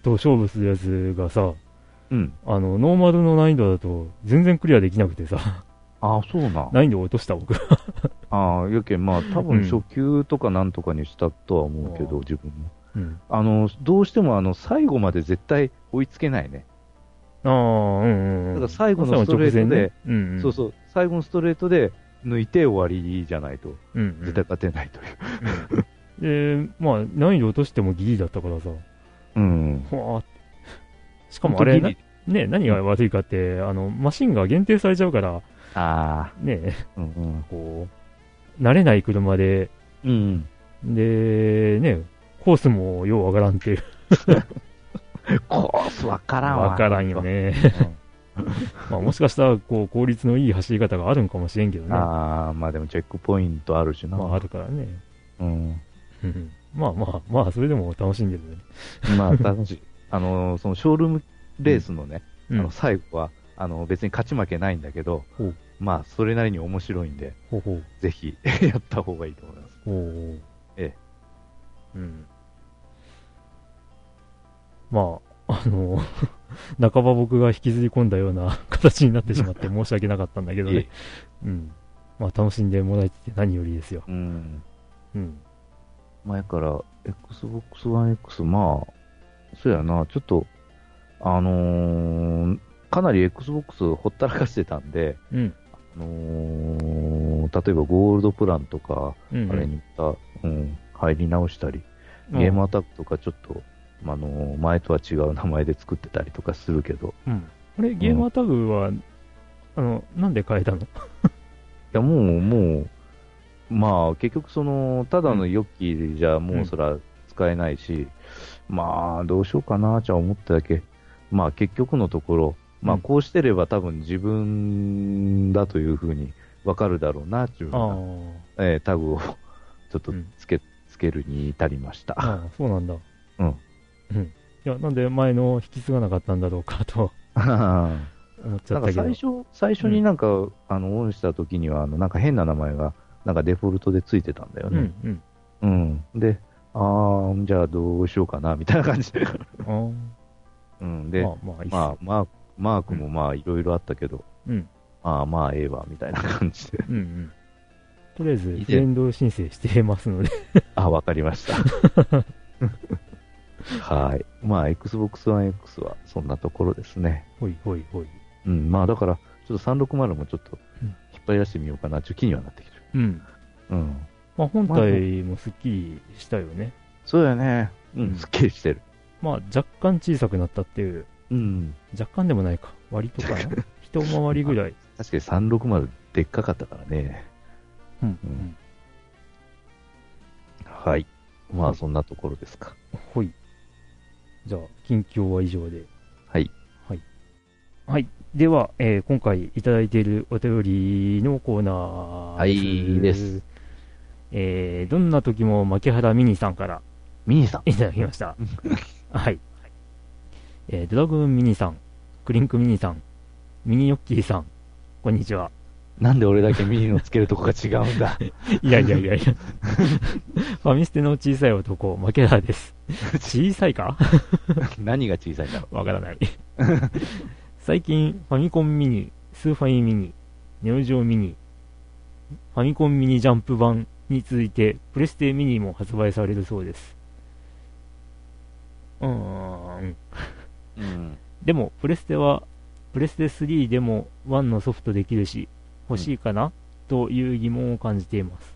と勝負するやつがさ、うん。あの、ノーマルの難易度だと全然クリアできなくてさ、ああ、そうな。難易度を落とした僕。ああ、やけん、まあ、多うん分初級とかなんとかにしたとは思うけど、あ自分も。うん。あの、どうしてもあの、最後まで絶対追いつけないね。ああ、うんうんうん。だから最後のストレートでね、うんうん。そうそう、最後のストレートで抜いて終わりじゃないと、うんうん。絶対勝てないという。で、まあ、難易度落としてもギリだったからさ、うん。ほわしかもあれ、ね、何が悪いかって、あの、マシンが限定されちゃうから、ああ、ね、うんうん。こう、慣れない車で、うん。で、ね、コースもようわからんっていう。コースわからんわ。わからんよね。うん。まあ、もしかしたら、こう、効率のいい走り方があるんかもしれんけどね。ああ、まあでもチェックポイントあるしな。まあ、あるからね。うん。う んまあまあ、まあ、それでも楽しんでるね。まあ楽しい。あの、そのショールームレースのね、うんあの最後は、あの別に勝ち負けないんだけどほう、まあそれなりに面白いんで、ほうほう。ぜひ やった方がいいと思います。ほう。えうん。まあ、あの、半ば僕が引きずり込んだような形になってしまって 申し訳なかったんだけどね。うん。まあ、楽しんでもらえてて何よりですよ。うん。うん。前から Xbox One X、まあ、そうやな、ちょっと、あのーかなり Xbox ほったらかしてたんで、うん。あのー例えばゴールドプランとか、うん、あれにまた、うん、入り直したり、ゲームアタックとかちょっと、あのー前とは違う名前で作ってたりとかするけど、うん。あれ、ゲームアタグは、あの、なんで変えたの？いや、もう、もう、まあ、結局その、ただのヨッキーじゃもうそら使えないし、まあ、どうしようかな、じゃ思っただけ。まあ、結局のところ、まあ、うんこうしてれば多分自分だというふうにわかるだろうな、っていうような、えータグをちょっとつけ、つけるに至りました。ああ、そうなんだ。うん。うん。いや、なんで前の引き継がなかったんだろうかとなん思っちゃったけど。か最初、最初になんか、あの、オンした時には、あの、なんか変な名前が、なんかデフォルトでついてたんだよね。うん、うん。うん。で、あー、じゃあどうしようかな、みたいな感じで。ああ。うん。で、まあまあ、いいっすまあ、マーク、もまあ、いろいろあったけど、うん。ああ、まあ、ええわ、みたいな感じで。うんうん。とりあえず、フレンド申請してますので。あ、わかりました。はい。まあ、Xbox One X はそんなところですね。ほいほいほい。うん。まあ、だから、ちょっと360もちょっとうん、引っ張り出してみようかな、ちょっと気にはなってきてる。うん。うん。まあ、本体もすっきりしたよね。そうだよね。ううんん、すっきりしてる。まあ、若干小さくなったっていう、うん。若干でもないか。割とかな。一回りぐらい。確かに360でっかかったからね。うん。ううんん。はい。まあ、はいそんなところですか。ほい。じゃあ、近況は以上で。はい。はい。では、えー今回いただいているお便りのコーナーはいです。えー、どんな時も牧原ミニさんからミニさん。いただきました。はい。えー、ドラグーンミニさん、クリンクミニさん、ミニヨッキーさん、こんにちは。なんで俺だけミニのつけるとこが違うんだ？いやいやいやいや。ファミステの小さい男、牧原です。小さいか？何が小さいんだ？ろわからない。最近、ファミコンミニ、スーファミミニ、ネオジオミニ、ファミコンミニジャンプ版に続いて、プレステミニも発売されるそうです。うーん。う。うん。でも、プレステは、プレステ3でも1のソフトできるし、欲しいかな、という疑問を感じています。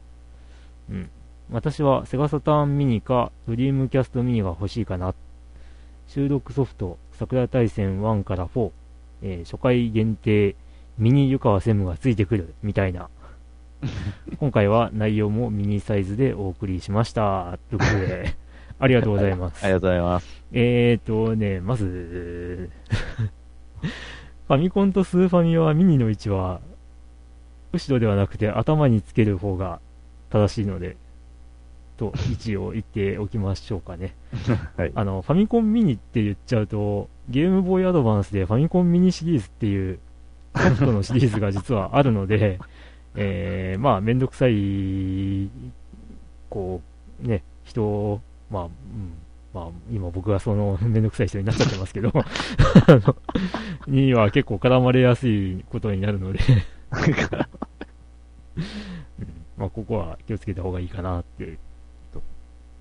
うん。私はセガサターンミニかドリームキャストミニが欲しいかな。収録ソフト、桜大戦1から4、えー初回限定、ミニ湯川専務がついてくる、みたいな。今回は内容もミニサイズでお送りしました。ということで、ありがとうございます。ありがとうございます。えーとね、まず、ファミコンとスーファミはミニの位置は、後ろではなくて頭につける方が正しいので、と位置を言っておきましょうかね。はい。あの、ファミコンミニって言っちゃうと、ゲームボーイアドバンスでファミコンミニシリーズっていうソフトのシリーズが実はあるので、えー、まあ、めんどくさい、こう、ね、人を、まあ、うん、まあ、今僕がそのめんどくさい人になっちゃってますけど、には結構絡まれやすいことになるので、うんまあ、ここは気をつけた方がいいかなっていう。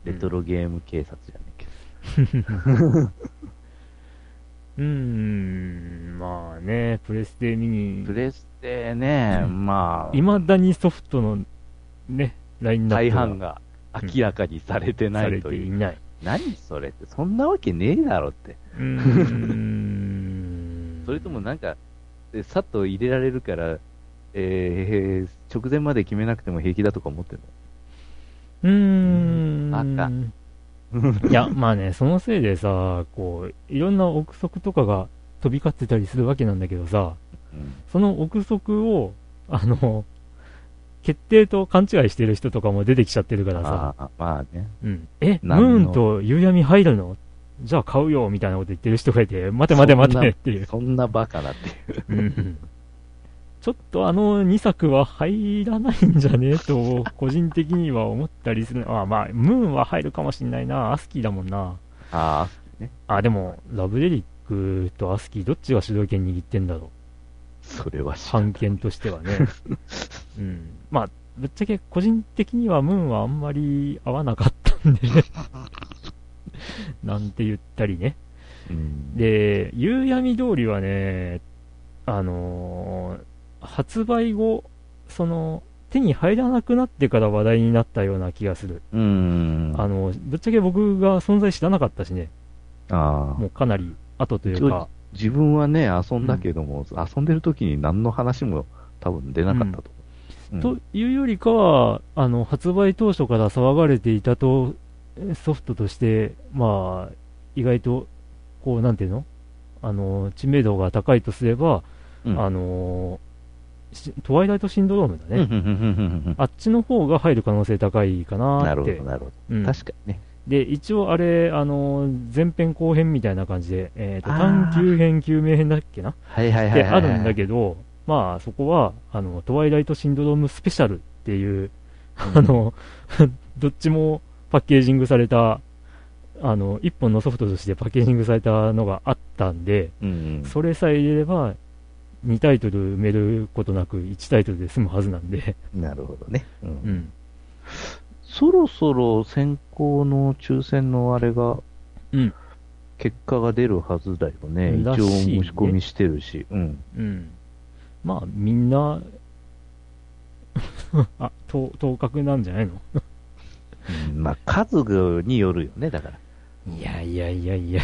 レトロゲーム警察じゃねえけうーん、まあね、プレステミニど。プ、レステね、うんまあ、いまだにソフトのね、ラインナッ大プ半が明らかにされてないという。ていない。何それって、そんなわけねえだろって。うーん。それともなんか、えさっと入れられるから、えー、直前まで決めなくても平気だとか思ってんの？うーん。赤 いや、まあね、そのせいでさ、こう、いろんな憶測とかが飛び交ってたりするわけなんだけどさ、うんその憶測を、あの、決定と勘違いしてる人とかも出てきちゃってるからさ、ああまあね。うん、え、ムーンと夕闇入るの？じゃあ買うよみたいなこと言ってる人がいて、待て待て待てっていう。そんなバカなっていう。うんうんちょっとあの2作は入らないんじゃねえと、個人的には思ったりする。あ、まあ、ムーンは入るかもしんないな。アスキーだもんな。ああ、ね。あ、でも、ラブレリックとアスキー、どっちが主導権握ってんだろう。それは判権としてはね。うん。まあ、ぶっちゃけ個人的にはムーンはあんまり合わなかったんで、なんて言ったりね。うん、で、夕闇通りはね、あのー発売後、その、手に入らなくなってから話題になったような気がする。うん。あの、ぶっちゃけ僕が存在知らなかったしね、ああ。もうかなり後というか、自分はね、遊んだけども、遊んでる時に何の話も多分出なかったと。思う。というよりかは、あの、発売当初から騒がれていたと、ソフトとして、まあ、意外と、こう、なんていうの？あの、知名度が高いとすれば、うん。あのしトワイライトシンドロームだね。あっちの方が入る可能性高いかなって。なるほど、なるほうんど。確かにね。で、一応あれ、あの、前編後編みたいな感じで、えっ、と、探求編、救命編だっけな？はいはいはいで、はい。あるんだけど、まあ、そこは、あの、トワイライトシンドロームスペシャルっていう、あの、どっちもパッケージングされた、あの、一本のソフトとしてパッケージングされたのがあったんで、うんうん、それさえ入れれば、2タイトル埋めることなく1タイトルで済むはずなんで、なるほどね。うんうん。そろそろ先行の抽選のあれが、うん結果が出るはずだよね。一応申し込みしてるし。うん。うん。まあ、みんな、あ、当当確なんじゃないの？うんまあ、数によるよね、だから。いやいやいやいや。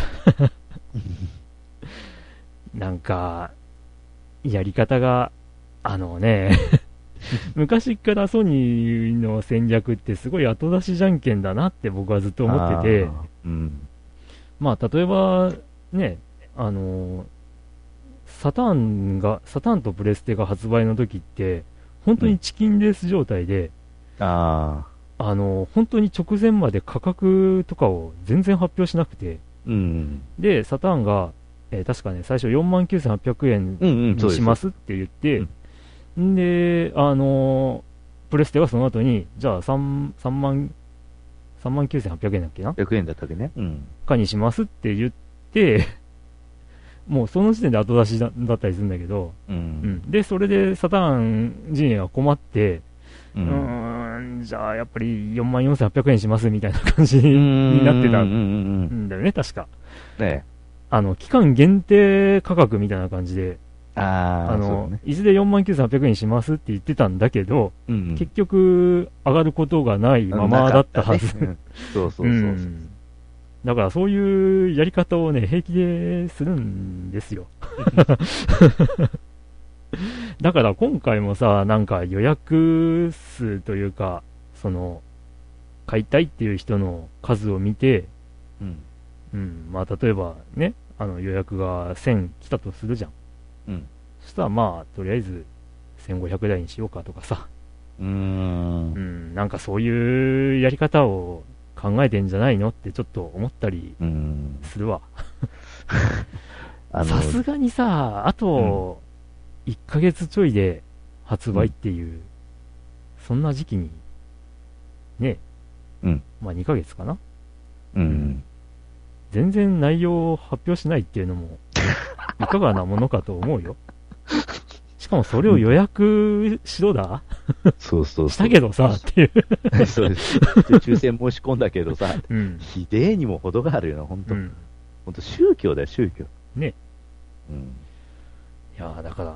なんか、やり方が、あのね、昔からソニーの戦略ってすごい後出しじゃんけんだなって僕はずっと思ってて。うん。まあ例えばね、あの、サターンが、サターンとプレステが発売の時って、本当にチキンレース状態で、ああ。あの、本当に直前まで価格とかを全然発表しなくて、うん。で、サターンが、えー確かね、最初49,800円うんうん、そうです。にしますって言って、んで、あのープレステはその後に、じゃあ3、3万、3万9800円だっけな？100円だったっけね。うん。かにしますって言って、もうその時点で後出しだだったりするんだけど、う。うんん、で、それでサターン陣営が困って、ううーん、じゃあやっぱり4万4800円しますみたいな感じうんになってたうんうんうんんだよね、確か。ねあの、期間限定価格みたいな感じで、ああ、あの、ね。いずれ4万9800円にしますって言ってたんだけど、うん結局、上がることがないままだったはず。うんそうそうそうそう。んだからそういうやり方をね、平気でするんですよ。だから今回もさ、なんか予約数というか、その、買いたいっていう人の数を見て、うん。うん、まあ例えばね、あの予約が1000来たとするじゃん。うん。そしたらまあ、とりあえず1500台にしようかとかさ、うーんう。ん、なんかそういうやり方を考えてんじゃないのってちょっと思ったりうん。するわ。さすがにさ、あと、1ヶ月ちょいで発売っていう、そんな時期に、ね、うん。まあ2ヶ月かなうん。全然内容を発表しないっていうのも、いかがなものかと思うよ。しかもそれを予約しろだ？そうそうそう。したけどさ、っていう。そうです。抽選申し込んだけどさ、うん。ひでえにも程があるよな、本当、うん。本当宗教だよ、宗教。ね。うん。いやーだから、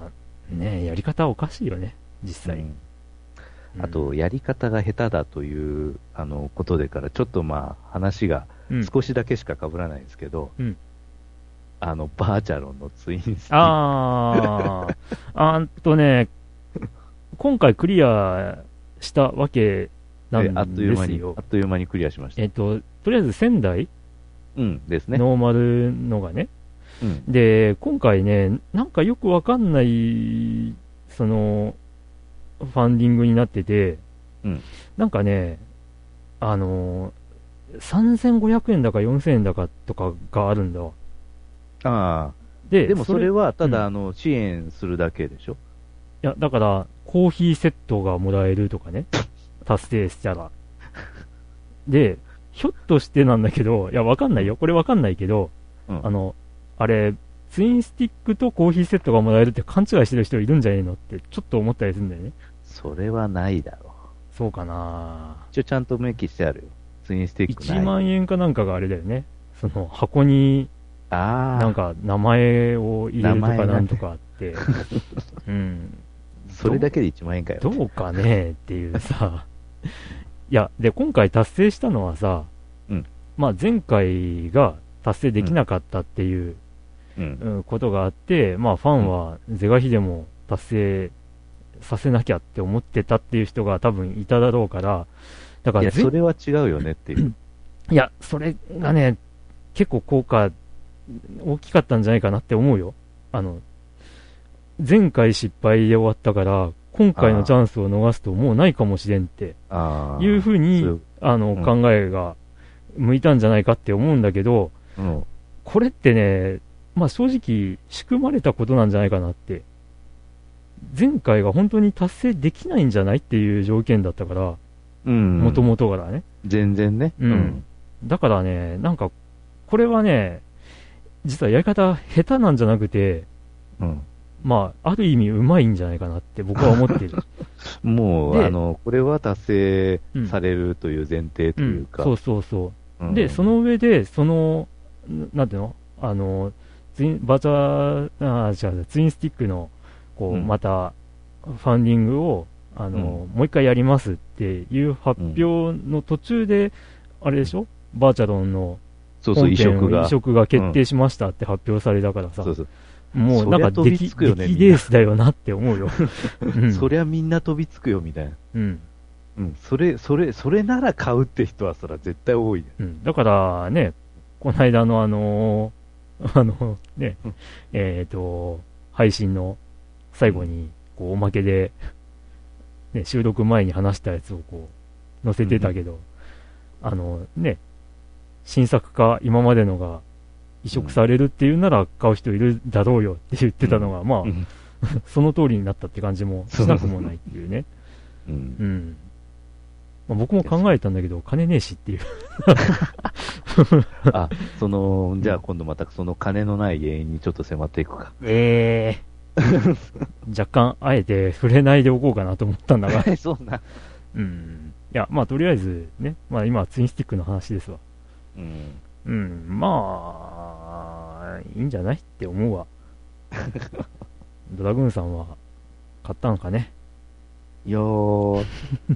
ね、やり方おかしいよね、実際。うんうんあと、やり方が下手だという、あの、ことでから、ちょっとまあ、話がうん少しだけしか被らないんですけど、うんあの、バーチャロンのツインスティックあー、あーんとね、今回クリアしたわけなえあっというん間に、ですよあっ。という間にクリアしました。えっと、とりあえず仙台うんですね。ノーマルのがね。うん。で、今回ね、なんかよくわかんない、その、ファンディングになってて、うんなんかね、あのー、3500円だか4000円だかとかがあるんだわ。ああ。で、でもそれは、ただ、うんあの、支援するだけでしょ？いや、だから、コーヒーセットがもらえるとかね、達成したら。で、ひょっとしてなんだけど、いや、わかんないよ。これわかんないけど、うんあの、あれ、ツインスティックとコーヒーセットがもらえるって勘違いしてる人いるんじゃねえのって、ちょっと思ったりするんだよね。それはないだろう。そうかな一応ちゃんと明記してあるよ。ツインスティックない。1万円かなんかがあれだよね。その箱に。なんか名前を入れるとかなんとかあって、うん。それだけで1万円かよ。どうかねっていうさ。いや、で、今回達成したのはさ、うんまあ前回が達成できなかったっていう、うん。うんことがあって、まあファンは是が非でも達成させなきゃって思ってたっていう人が多分いただろうから、だかいや、らぜそれは違うよねっていう。いや、それがね、結構効果大きかったんじゃないかなって思うよ。あの、前回失敗で終わったから、今回のチャンスを逃すともうないかもしれんって。いうふうに、あの、うん考えが向いたんじゃないかって思うんだけど、うん。これってね、まあ正直仕組まれたことなんじゃないかなって。前回が本当に達成できないんじゃないっていう条件だったから、うん。もともとからね。全然ね。うん。だからね、なんか、これはね、実はやり方下手なんじゃなくて、うん。まあ、ある意味うまいんじゃないかなって僕は思ってる。もう、であの、これは達成されるという前提とう、いうんか。そうそうそう。うんで、そ、の上で、その、ななんていうの？あの、ツイン、バーチャー、あー違う、ツインスティックの、こう、うんまた、ファンディングを、あの、もう一回やりますっていう発表の途中で、あれでしょ？バーチャロンのそうそう、移植が。移植が決定しましたって発表されたからさ、そうそう。もうなんか出来、出来レースだよなって思うよ。うんそりゃみんな飛びつくよ、みたいな。うん。うん。それ、それ、それなら買うって人はそら絶対多いね。うん。だからね、この間のあのー あの、ねうん、えっ、と、配信の最後に、こう、おまけで、ね、収録前に話したやつをこう、載せてたけど、あの、ね、新作か今までのが移植されるっていうなら買う人いるだろうよって言ってたのが、まあ、うん。その通りになったって感じもしなくもないっていうね。うんうん。まあ、僕も考えたんだけど、金ねえしっていう。あ、その、じゃあ今度またその金のない原因にちょっと迫っていくか。ええ 若干、あえて触れないでおこうかなと思ったんだが。そうな。うん。いや、まあ、とりあえずね、まあ、今はツインスティックの話ですわ。うん。うん、まあ、いいんじゃないって思うわ。ドラグーンさんは、買ったのかね？いやー、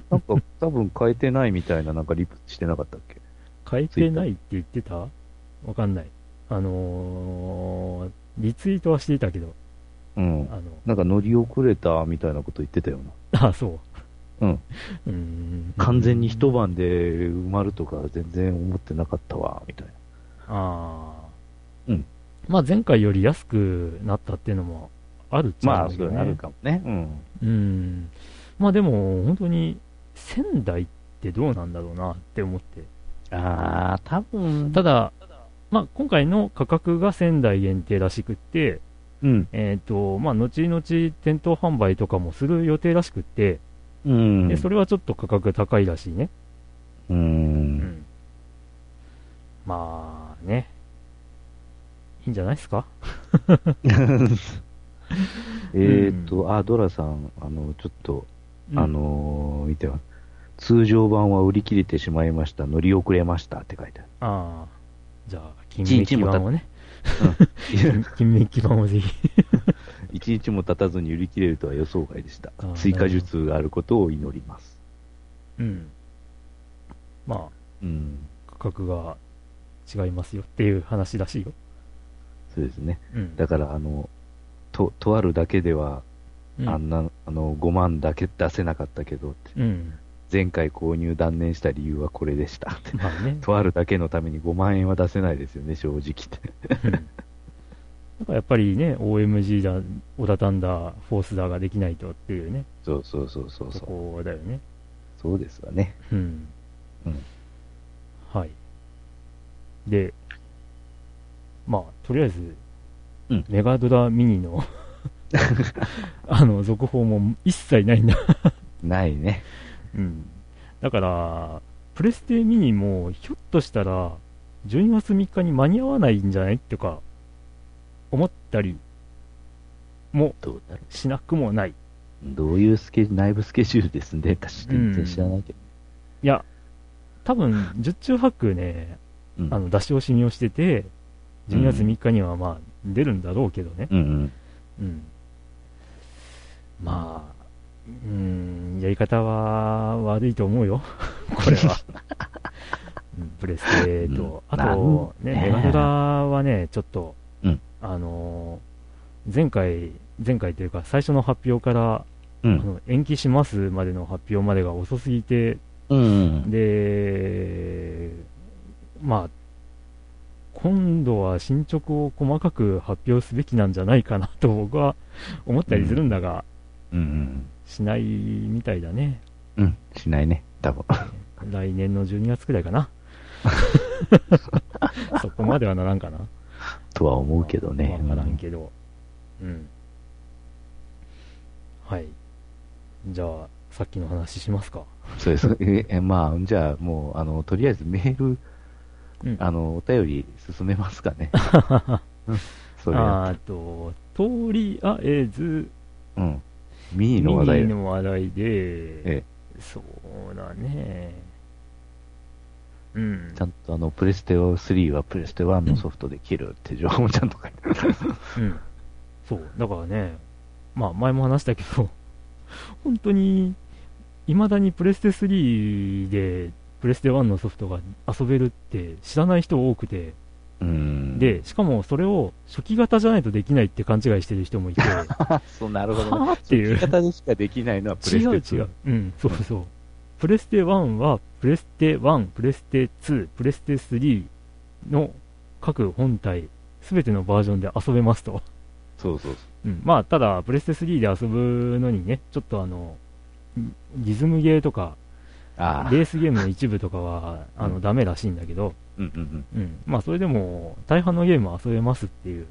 なんか多分変えてないみたいななんかリプしてなかったっけ？変えてないって言ってた？わかんない。あのー、リツイートはしていたけど、うん。あなんか乗り遅れたみたいなこと言ってたよな。の、あ、そう。うん。うん。完全に一晩で埋まるとか全然思ってなかったわ、みたいな。ああ。うん。まあ前回より安くなったっていうのもあるっちゃまあ、ね。それあるかもね。うん。うん。まあでも、本当に、仙台ってどうなんだろうなって思って。あー、多分。ただ、まあ今回の価格が仙台限定らしくって、うん。えっ、と、まあ後々店頭販売とかもする予定らしくって、うん。でそれはちょっと価格高いらしいね。う。うんん。まあね。いいんじゃないですか？えーっと、あ、ドラさん、あの、ちょっと、あ、のー見ては、通常版は売り切れてしまいました、乗り遅れましたって書いてある。ああ。じゃあ、金一日版をね。うん金金メッキ版をぜひ。一日も経たずに売り切れるとは予想外でした。追加術があることを祈ります。うん。まあ、うん。価格が違いますよっていう話らしいよ。そうですね。うん。だから、あの、と、とあるだけでは、うんあんな、あの、5万だけ出せなかったけどって、うん。前回購入断念した理由はこれでしたって。まあね。とあるだけのために5万円は出せないですよね、正直って。うんだからやっぱりね、OMG だ、オダタンだ、フォースだができないとっていうね、そうそうそうそうそそう。こだよね。そうですわね。うん。うん。はい。で、まあ、とりあえず、うんメガドラミニの あの、続報も一切ないんだ。ないね。うん。だから、プレステミニも、ひょっとしたら、12月3日に間に合わないんじゃないってか、思ったりもしなくもない。う。どういうスケ内部スケジュールですんで、私全然知らないけど。いや、多分、十中八九ね、うんあの、出し惜しみをしてて、12月3日にはまあ、出るんだろうけどね。うんうん。うん。まあ、うん、やり方は悪いと思うよ。これは。うんプレステと、うんあと、ね、メガドラはね、ちょっと、うんあのー前回、前回というか、最初の発表から、うん。あの延期しますまでの発表までが遅すぎて、うんうん。で、まあ、今度は進捗を細かく発表すべきなんじゃないかなと僕は思ったりするんだが、うんしないみたいだね。うん。うん。しないね。多分。来年の12月くらいかな。そこまではならんかな。とは思うけどね。わからんけど。うん。はい。じゃあ、さっきの話しますか。そうです。え、えまあ、じゃあ、もう、あの、とりあえずメール、うんあの、お便り進めますかね。うんそれやあーと、とりあえず、うん。ミニの話題ミニの話題で、えそうだね。うん。ちゃんとあの、プレステ3はプレステ1のソフトで切るって情報もちゃんと書いてある。うん。そう。だからね、まあ前も話したけど、本当に、未だにプレステ3で、プレステ1のソフトが遊べるって知らない人多くて、うん。で、しかもそれを初期型じゃないとできないって勘違いしてる人もいて、そう、なるほどね。っていう聞き方でしかできないのはプレステ2。違う違う。うん、そうそう。プレステ1は、プレステ1、プレステ2、プレステ3の各本体、すべてのバージョンで遊べますと。そうそううん、まあ、ただ、プレステ3で遊ぶのにね、ちょっとあの、リズムゲーとか、ああ。レースゲームの一部とかは、あの、うんダメらしいんだけど、うんうんうん、まあ、それでも、大半のゲームは遊べますっていう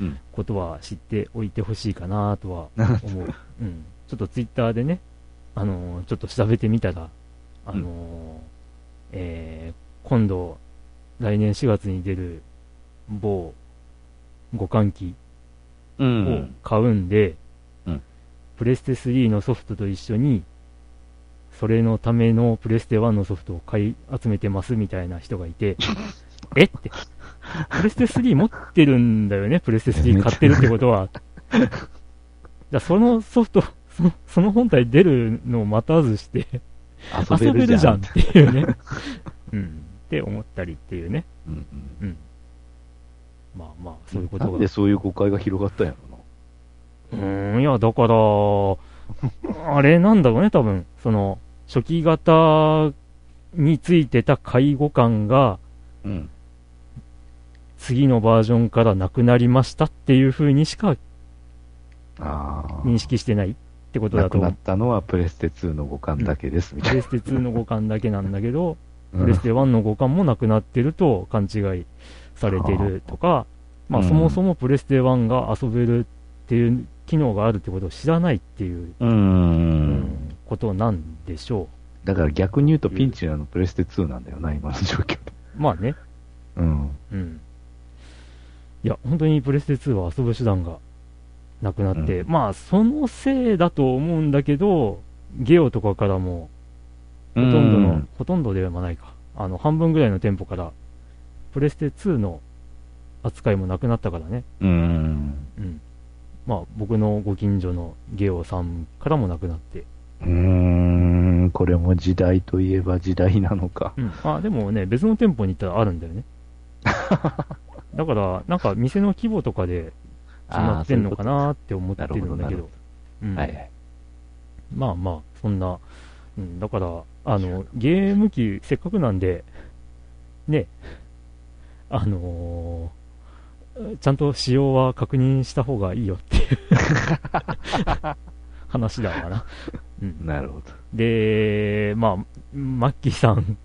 うんことは知っておいてほしいかなとは思う。うん。ちょっとツイッターでね、あのーちょっと調べてみたら、あのーえー今度、来年4月に出る某互換機うん。うをん。買うんで、うんプレステ3のソフトと一緒に、それのためのプレステ1のソフトを買い集めてますみたいな人がいて、え？って、プレステ3持ってるんだよね、プレステ3買ってるってことは。じゃあそのソフト、そのその本体出るのを待たずして、遊べるじゃんっていうね。うん。って思ったりっていうね。うんうんうん。まあまあ、そういうことがなんで。そういう誤解が広がったんやろうーん、いや、だから、あれなんだろうね、多分。その、初期型についてた介護官が、な。うん。次のバージョンからなくなりましたっていう風にしか。認識してないってことだと思うなくなっ。たのはプレステ2の互換だけです、みたいプレステ2の互換だけなんだけど、な。プレステ1の互換もなくなってると勘違いされてるとか、まあうんそもそもプレステ1が遊べるっていう機能があるってことを知らないっていう、うん。ううんんことなんでしょだから逆に言うとピンチなのプレステ2なんだよな、今の状況で。う。まあね、うん。うん。いや、本当にプレステ2は遊ぶ手段がなくなって、うまあそのせいだと思うんだけど、ゲオとかからも、ほとんどの、うんほとんどではないか。あの、半分ぐらいの店舗から、プレステ2の扱いもなくなったからね。うん。うん。まあ、僕のご近所のゲオさんからもなくなって。うーん、これも時代といえば時代なのか。うん。あ、でもね、別の店舗に行ったらあるんだよね。だから、なんか店の規模とかで決まってんのかなって思ってるんだけど。まあまあ、そんな、うん、だから、あの、ゲーム機、せっかくなんで、ね、あのーちゃんと仕様は確認した方がいいよっていう 話だわな。うん。なるほど。で、まあ、マッキーさん、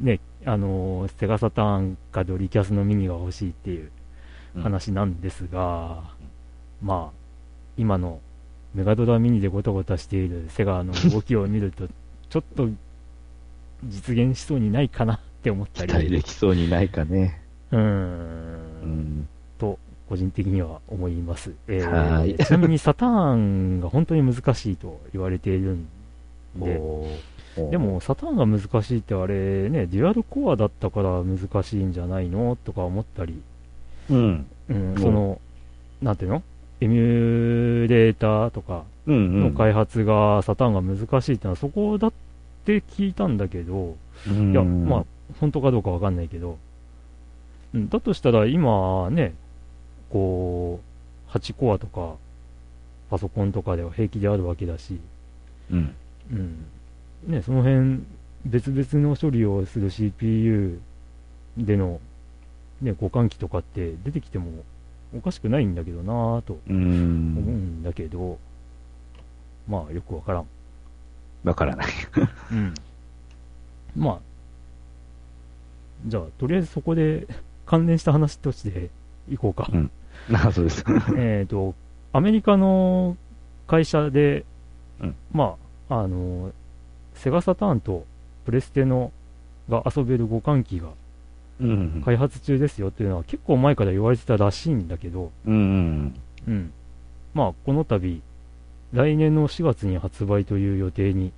ね、あの、セガサターンかドリキャスのミニが欲しいっていう話なんですが、まあ、今のメガドラミニでごたごたしているセガの動きを見ると、ちょっと実現しそうにないかなって思ったり。期待できそうにないかね。うー。うん個人的には思います。えーはい。ちなみにサターンが本当に難しいと言われているんで、で、もサターンが難しいってあれね、デュアルコアだったから難しいんじゃないのとか思ったり、うん。うん、んその、なんていうの？エミュレーターとか。の開発がサターンが難しいってのはそこだって聞いたんだけど、うん。いや、まあ、本当かどうかわかんないけど、うん、だとしたら今ね、こう、8コアとか、パソコンとかでは平気であるわけだし、うん。うん。ね、その辺、別々の処理をする CPU での、ね、互換機とかって出てきてもおかしくないんだけどなぁとう。思うんんだけど、まあよくわからん。わからない。うん。まあ、じゃあ、とりあえずそこで関連した話としていこうか。うん あ、そうです。えっと、アメリカの会社で、うんまあ、あの、セガサターンとプレステのが遊べる互換機がうん。開発中ですよっていうのは結構前から言われてたらしいんだけど、うんうん。うん。まあ、この度、来年の4月に発売という予定に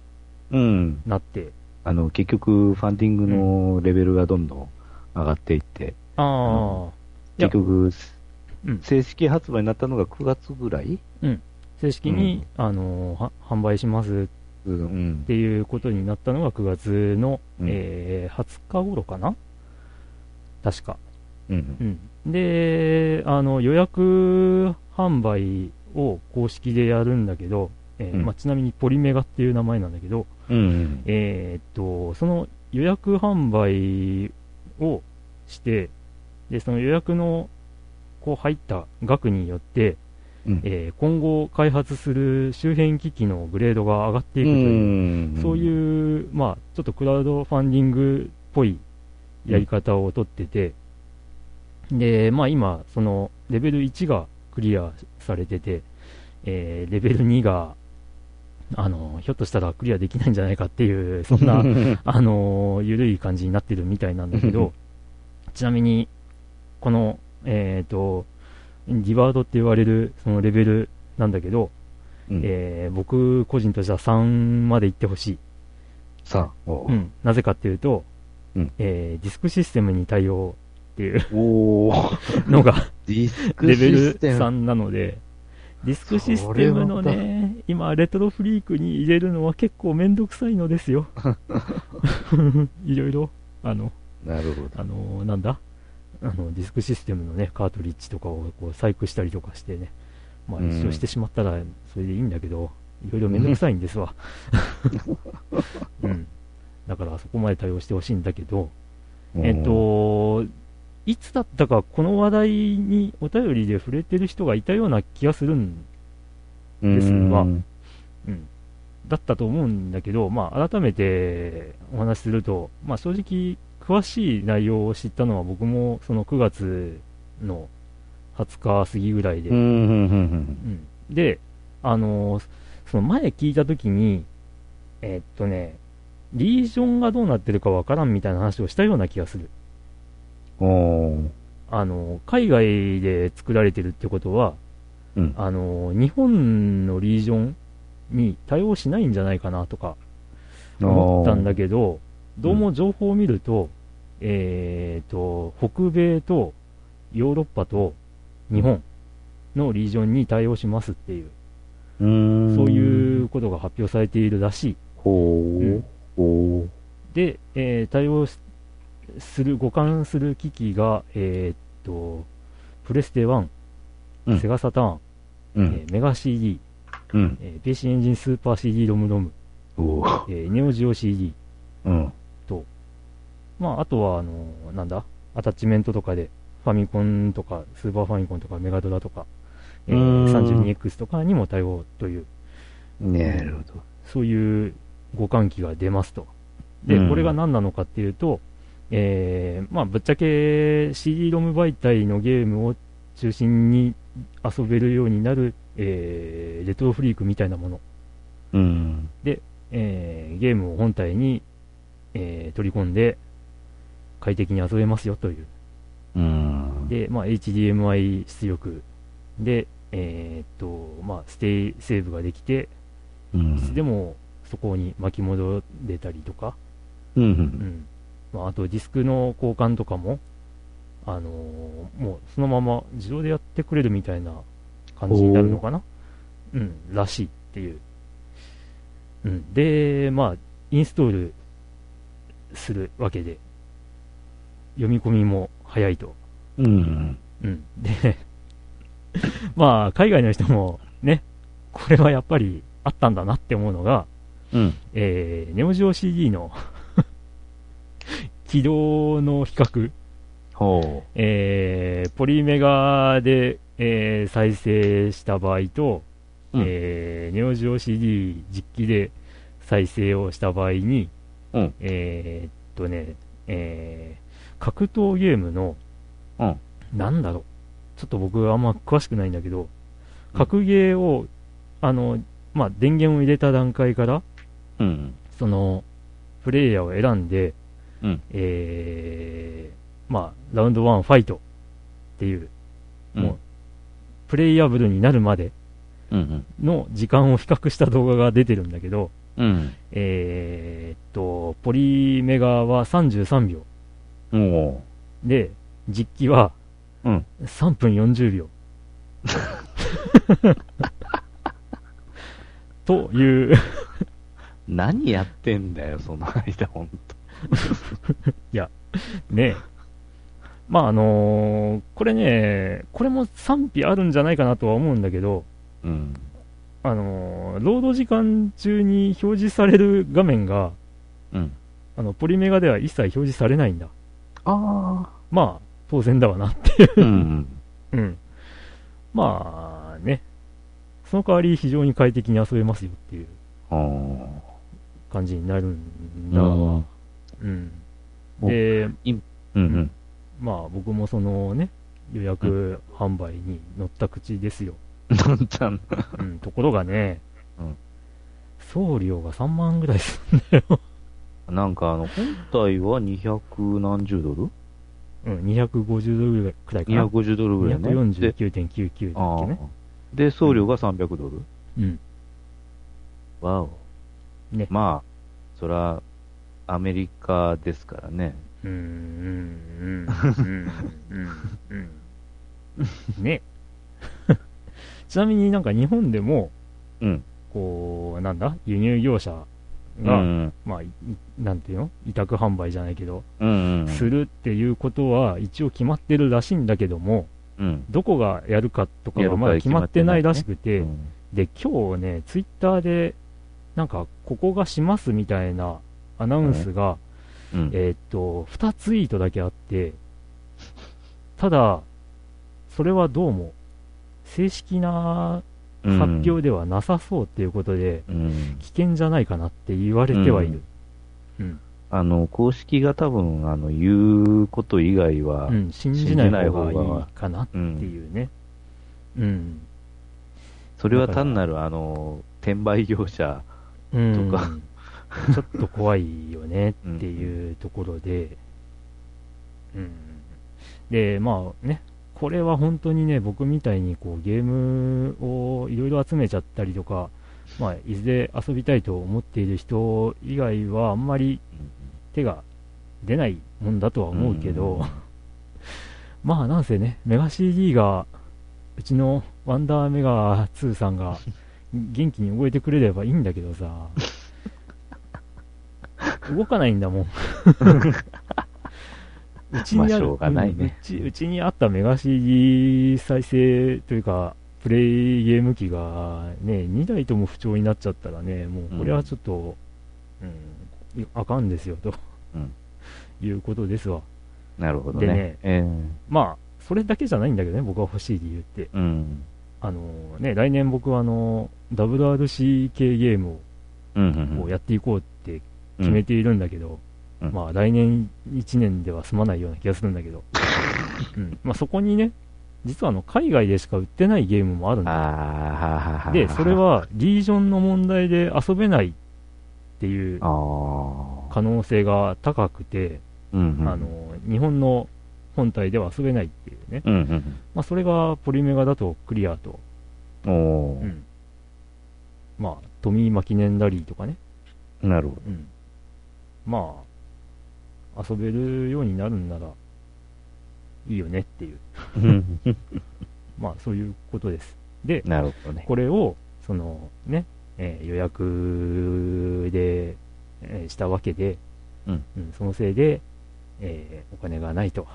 うん。なって、あの、結局、ファンディングのレベルがどんどん上がっていって、ああ、いや結局、うん正式発売になったのが9月ぐらい？正式に、あのは販売しますうんっ。ていうことになったのが9月の、うんえー20日頃かな？確か。うん。うん。で、あの、予約販売を公式でやるんだけど、えーうんまあ、ちなみにポリメガっていう名前なんだけど、うん。えーっと、その予約販売をして、で、その予約のこう入った額によって、うん。えー今後開発する周辺機器のグレードが上がっていくという、そうういう、まあ、ちょっとクラウドファンディングっぽいやり方をとってて、で、まあ今、そのレベル1がクリアされてて、えーレベル2が、あの、ひょっとしたらクリアできないんじゃないかっていう、そんな、あのー、ゆるい感じになってるみたいなんだけど、ちなみに、この、えっ、と、リワードって言われるそのレベルなんだけど、うんえー僕個人としては3まで行ってほしい。さあ、おうん。なぜかっていうと、うんえーディスクシステムに対応っていう のがディスクレベルシステム3なので、ディスクシステムのね、今、レトロフリークに入れるのは結構めんどくさいのですよ。いろいろ、あの、なるほど。あの、なんだ？あの、ディスクシステムのね、カートリッジとかをこう細工したりとかしてね、まあうん一生してしまったらそれでいいんだけど、いろいろめんどくさいんですわ。うん。だからそこまで対応してほしいんだけど、えっと、いつだったかこの話題にお便りで触れてる人がいたような気がするん、うん、ですがうんうん、だったと思うんだけど、まあ改めてお話しすると、まあ正直詳しい内容を知ったのは僕もその9月の20日過ぎぐらいで、うん、で、あのーその前聞いたときに、えーっとね、リージョンがどうなってるかわからんみたいな話をしたような気がする。あのー海外で作られてるってことは、うん。あのー日本のリージョンに対応しないんじゃないかなとか思ったんだけど、どうも情報を見ると、えーっと、北米とヨーロッパと日本のリージョンに対応しますっていう、う。そういうことが発表されているらしい。ほう。うんほで、えー対応しする、互換する機器が、えーっと、プレステ1、うんセガサターン、う。うえん。ーメガ CD、うん。えー、PC エンジンスーパー CD ロムロム、えーネオジオ CD うん。と、まあ、あとは、あのなんだ、アタッチメントとかでファミコンとか、スーパーファミコンとか、メガドラとか、えうーんー 32X とかにも対応という、なるほど。そういう互換機が出ますと。で、うんこれが何なのかっていうと、えーまあ、ぶっちゃけ CD-ROM 媒体のゲームを中心に遊べるようになる、えーレトロフリークみたいなもの、うん。えーゲームを本体に、えー取り込んで快適に遊べますよという。うん。で、まあ、HDMI 出力で、えーっと、まあ、ステイセーブができて、うんいつでもそこに巻き戻れたりとか、うん。う。うんんまあ、あとディスクの交換とかも、あのーもうそのまま自動でやってくれるみたいな感じになるのかなうん、らしいっていう。うん、で、まあ、インストールするわけで、読み込みも早いと。うん。うん。で、まあ、海外の人もね、これはやっぱりあったんだなって思うのが、うん。えー、ネオジオ CD の 起動の比較、ほえー、ポリメガで、えー再生した場合と、うんえーネオジオ CD 実機で再生をした場合に、うんえーっとね、えー格闘ゲームの、うんなんだろう、ちょっと僕あんま詳しくないんだけど、格ゲーを、あの、まあ、電源を入れた段階から、う。うん。その、プレイヤーを選んで、うんえー、まあ、ラウンド1ファイトっていう、うんもう、プレイヤブルになるまでうん。の時間を比較した動画が出てるんだけど、うん。えーっと、ポリメガは33秒。おで、実機はうん。3分40秒。という、何やってんだよ、その間、ほんと。ね。まああのーこれね、これも賛否あるんじゃないかなとは思うんだけど、うん。あのー労働時間中に表示される画面が、うん。あの、ポリメガでは一切表示されないんだ。あまあ、当然だわなっていう。ん。うん。まあね。その代わり非常に快適に遊べますよっていうあ感じになるんあ。だ。うん。うん。うん。まあ僕もそのね、予約販売に乗った口ですよ。のんちゃん。うん、ところがね、うん送料が3万ぐらいするんだよ。なんか、あの、本体は200何十ドル？うん、250ドルぐらいくらいかな。?250 ドルぐらいね。で249.99だっああけね。で、送料が300ドル？うん。わお。ねまあ、そら、アメリカですからね。うん、うん、うん、うん、うん、うん。ね。ちなみになんか日本でも、うん。こう、なんだ、輸入業者うが、ん。まあ、いなんていうの？委託販売じゃないけど、うん。するっていうことは一応決まってるらしいんだけども、うん。どこがやるかとかやるかがまだ決まってないらしくて、うんで、今日ね、ツイッターで、なんか、ここがしますみたいなアナウンスが、うん。えーっと、2ツイートだけあって、ただ、それはどうも、正式な発表ではなさそうっていうことで、うん。危険じゃないかなって言われてはいる。うん。あの、公式が多分、あの、言うこと以外はう、ん、信じない方がいいかなってうんいうね。うん。それは単なる、あの、転売業者、うん、とかちょっと怖いよねっていうところで、うん。で、まあね、これは本当にね、僕みたいにこうゲームをいろいろ集めちゃったりとか、まあ、いずれ遊びたいと思っている人以外はあんまり手が出ないもんだとは思うけど、うん まあなんせね、メガ CD が、うちのワンダーメガ2さんが元気に動いてくれればいいんだけどさ、動かないんだもん。うちにある、まあねうんうちうちにあったメガ CD 再生というか、プレイゲーム機がね、2台とも不調になっちゃったらね、もうこれはちょっと、うん、あかんですよ、とうんいうことですわ。なるほどね。でねえまあ、それだけじゃないんだけどね、僕が欲しい理由って。うん。あのね、来年僕はあの、WRC 系ゲームうんうんうん。をやっていこうって決めているんだけど、うんまあ来年1年では済まないような気がするんだけど、うん、まあそこにね、実はあの海外でしか売ってないゲームもあるんだ。で、それ、はリージョンの問題で遊べないっていう。可能性が高くて。あの、日本の本体では遊べないっていうね。うんうんまあそれがポリメガだとクリアと、うん。おーうん。まあ、トミー・マキネンダリーとかね。なるほど。うん。まあ、遊べるようになるんなら、いいよねっていう。う んまあ、そういうことです。で、なるほどね。これを、そのね、えー予約で、えーしたわけで、うんそのせいで、えーお金がないと。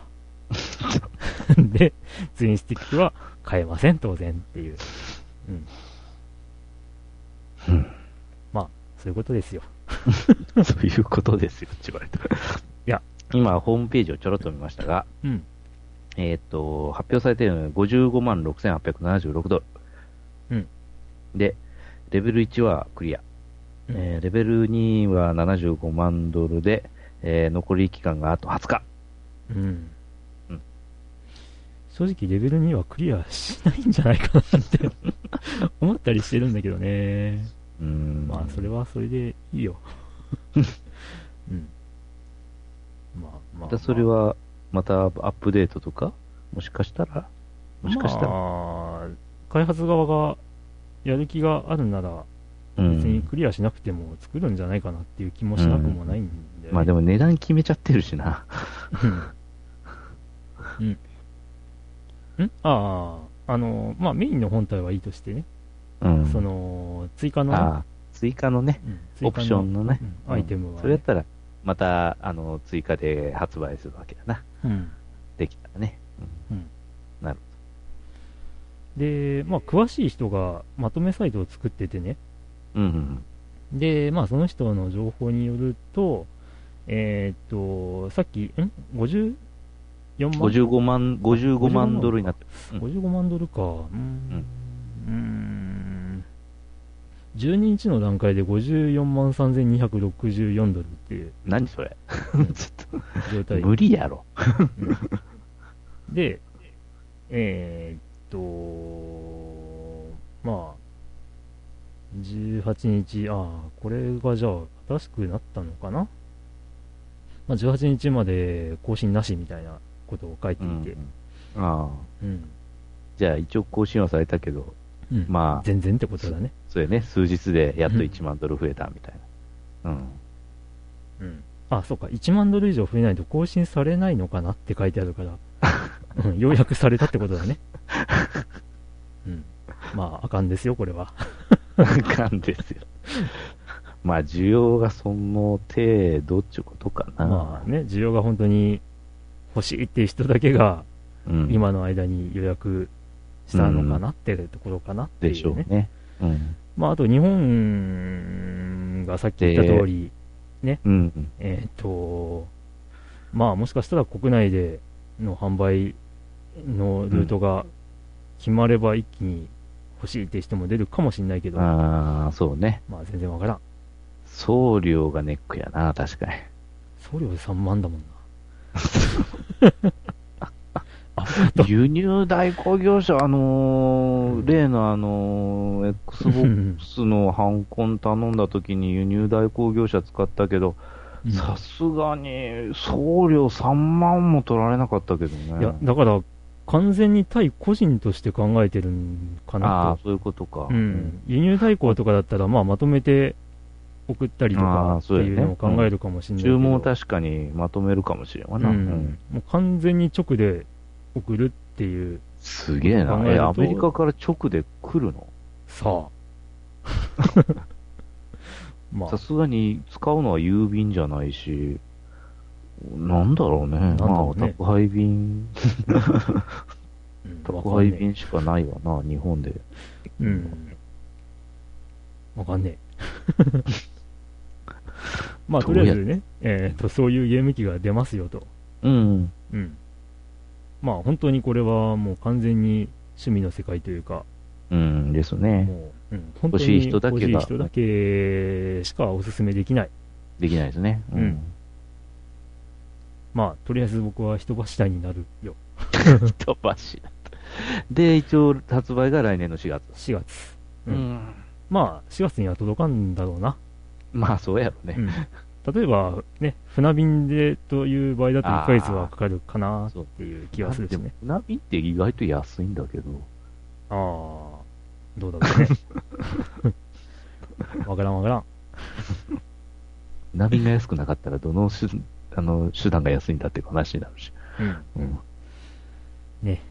で、ツインスティックは買えません、当然っていう。うん。うんまあ、そういうことですよ。そういうことですよ、千葉と。いや、今、ホームページをちょろっと見ましたが、うん。えーっと、発表されているのは55万6876ドル。うんで、レベル1はクリア。えーレベル2は75万ドルで、えー残り期間があと20日。うんうん正直レベル2はクリアしないんじゃないかなって 思ったりしてるんだけどね。うーん。まあ、それはそれでいいよ。うん。まあ、まあ。それは、またアップデートとかもしかしたら？もしかしたら、まあ、開発側がやる気があるなら、うん。別にクリアしなくても作るんじゃないかなっていう気もしなくもないんだよね。まあでも値段決めちゃってるしな。うん。うん。ん。ああ、あの、まあメインの本体はいいとしてね、うん。その、追加の追加のね、オプションのね、うん。アイテムは、ね。それやったら、また、あの、追加で発売するわけだな。うん。できたらね。うんなるで、まあ、詳しい人がまとめサイトを作っててね、うんうんで、まあ、その人の情報によると、えーっと、さっき、ん ?54 うん。万？55万、55万ドルになってる。うん55万ドルか。うーん。うーん。12日の段階で54万3264ドルっていう。何それ？ちょっ状態。と、無理やろ。で、えーっと、まあ、18日、ああ、これがじゃあ、新しくなったのかな？まあ、18日まで更新なしみたいなことを書いていて、ああ。うん。じゃあ一応更新はされたけど、うんまあ全然ってことだね。そうやね、数日でやっと1万ドル増えたみたいな。うん。うん。あ、そうか、1万ドル以上増えないと更新されないのかなって書いてあるから、うん、ようやくされたってことだね。うん。まあ、あかんですよ、これは。あかんですよ。まあ、需要がその程度ってことかな。まあね、需要が本当に欲しいっていう人だけが、うん、今の間に予約したのかなっていうところかなっていう、ね。でしょうね。うん。まあ、あと日本がさっき言った通り、うん。えっ、と、まあもしかしたら国内での販売のルートが決まれば一気に欲しいって人も出るかもしれないけど、ああ、そうね。まあ全然わからん。送料がネックやな、確かに。送料で3万だもんな。輸入代行業者、あのー例のあのー Xbox のハンコン頼んだ時に輸入代行業者使ったけど、うんさすがに送料3万も取られなかったけどね。いや、だから完全に対個人として考えてるんかあなあ、そういうことか。と。うん。輸入代行とかだったら、まあまとめて送ったりとあかっていうのを考えるかもしれないけど。注文を確かにまとめるかもしれんわな。ううんん。もう完全に直で送るっていう、すげえな。え、アメリカから直で来るの？さあ。まあさ、すがに使うのは郵便じゃないし、なんだろうね。うねまあ、宅配便、うん宅配便しかないわな、日本で。うん。わかんねえ。まあ、とりあえずね、えっ、と、そういうゲーム機が出ますよと。うん。うん。まあ本当にこれはもう完全に趣味の世界というか、うんですね。もう、うん、本当に欲しい人だけが欲しい人だけしかおすすめできない。できないですね。うんまあ、とりあえず僕は人柱になるよ。人柱。で、一応発売が来年の4月。4月。ううんん。まあ、4月には届かんだろうな。まあ、そうやろね。うん例えば、ね、船便でという場合だと1ヶ月はかかるかなっていう気がするしね。船便って意外と安いんだけど。ああ、どうだろうね。わからんわからん。船便が安くなかったら、どの手あの手段が安いんだっていう話になるし。うん。うん。ね。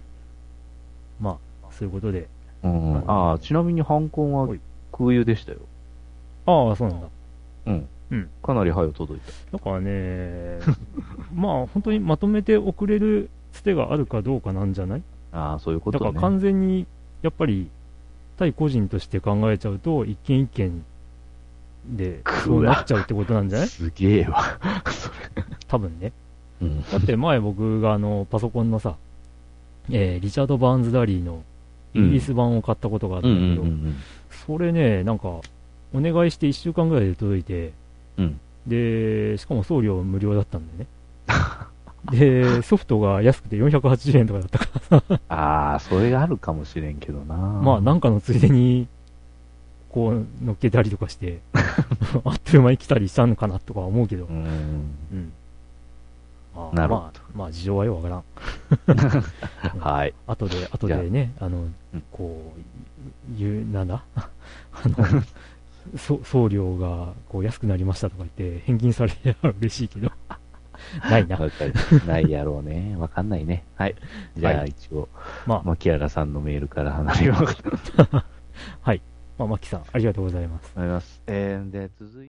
まあ、そういうことで。うん、ああ、ちなみにハンコンははい空輸でしたよ。ああ、そうなんだ。うん。うんかなり早く届いた。だからね、まあ、本当にまとめて送れるつてがあるかどうかなんじゃない？ああ、そういうことね。だから完全に、やっぱり、対個人として考えちゃうと、一件一件で、そうなっちゃうってことなんじゃない？すげえわ。多分ね。うん。だって前僕があの、パソコンのさ、えーリチャード・バーンズ・ラリーのイギリス版を買ったことがあったうんうんだけど、んそれね、なんか、お願いして1週間ぐらいで届いて、うんで、しかも送料無料だったんだよね。で、ソフトが安くて480円とかだったから、ああ、それがあるかもしれんけどな。まあなんかのついでに、こう、乗っけたりとかして、あっという間に来たりしたのかなとか思うけどう、ん。うん。あなるほどまあ、まあ事情はよくわから ん。はい。後で、後でね、あのうん、こう、言う、なんだ？あの、そ送料がこう安くなりましたとか言って返金されれば嬉しいけど、ないな。わかるないやろうね。わかんないね。はい。じゃあ、はい一応、まあ、マキアラさんのメールから離れようと はい。まあ、マッキーさん、ありがとうございます。ます。えー、で、続いて、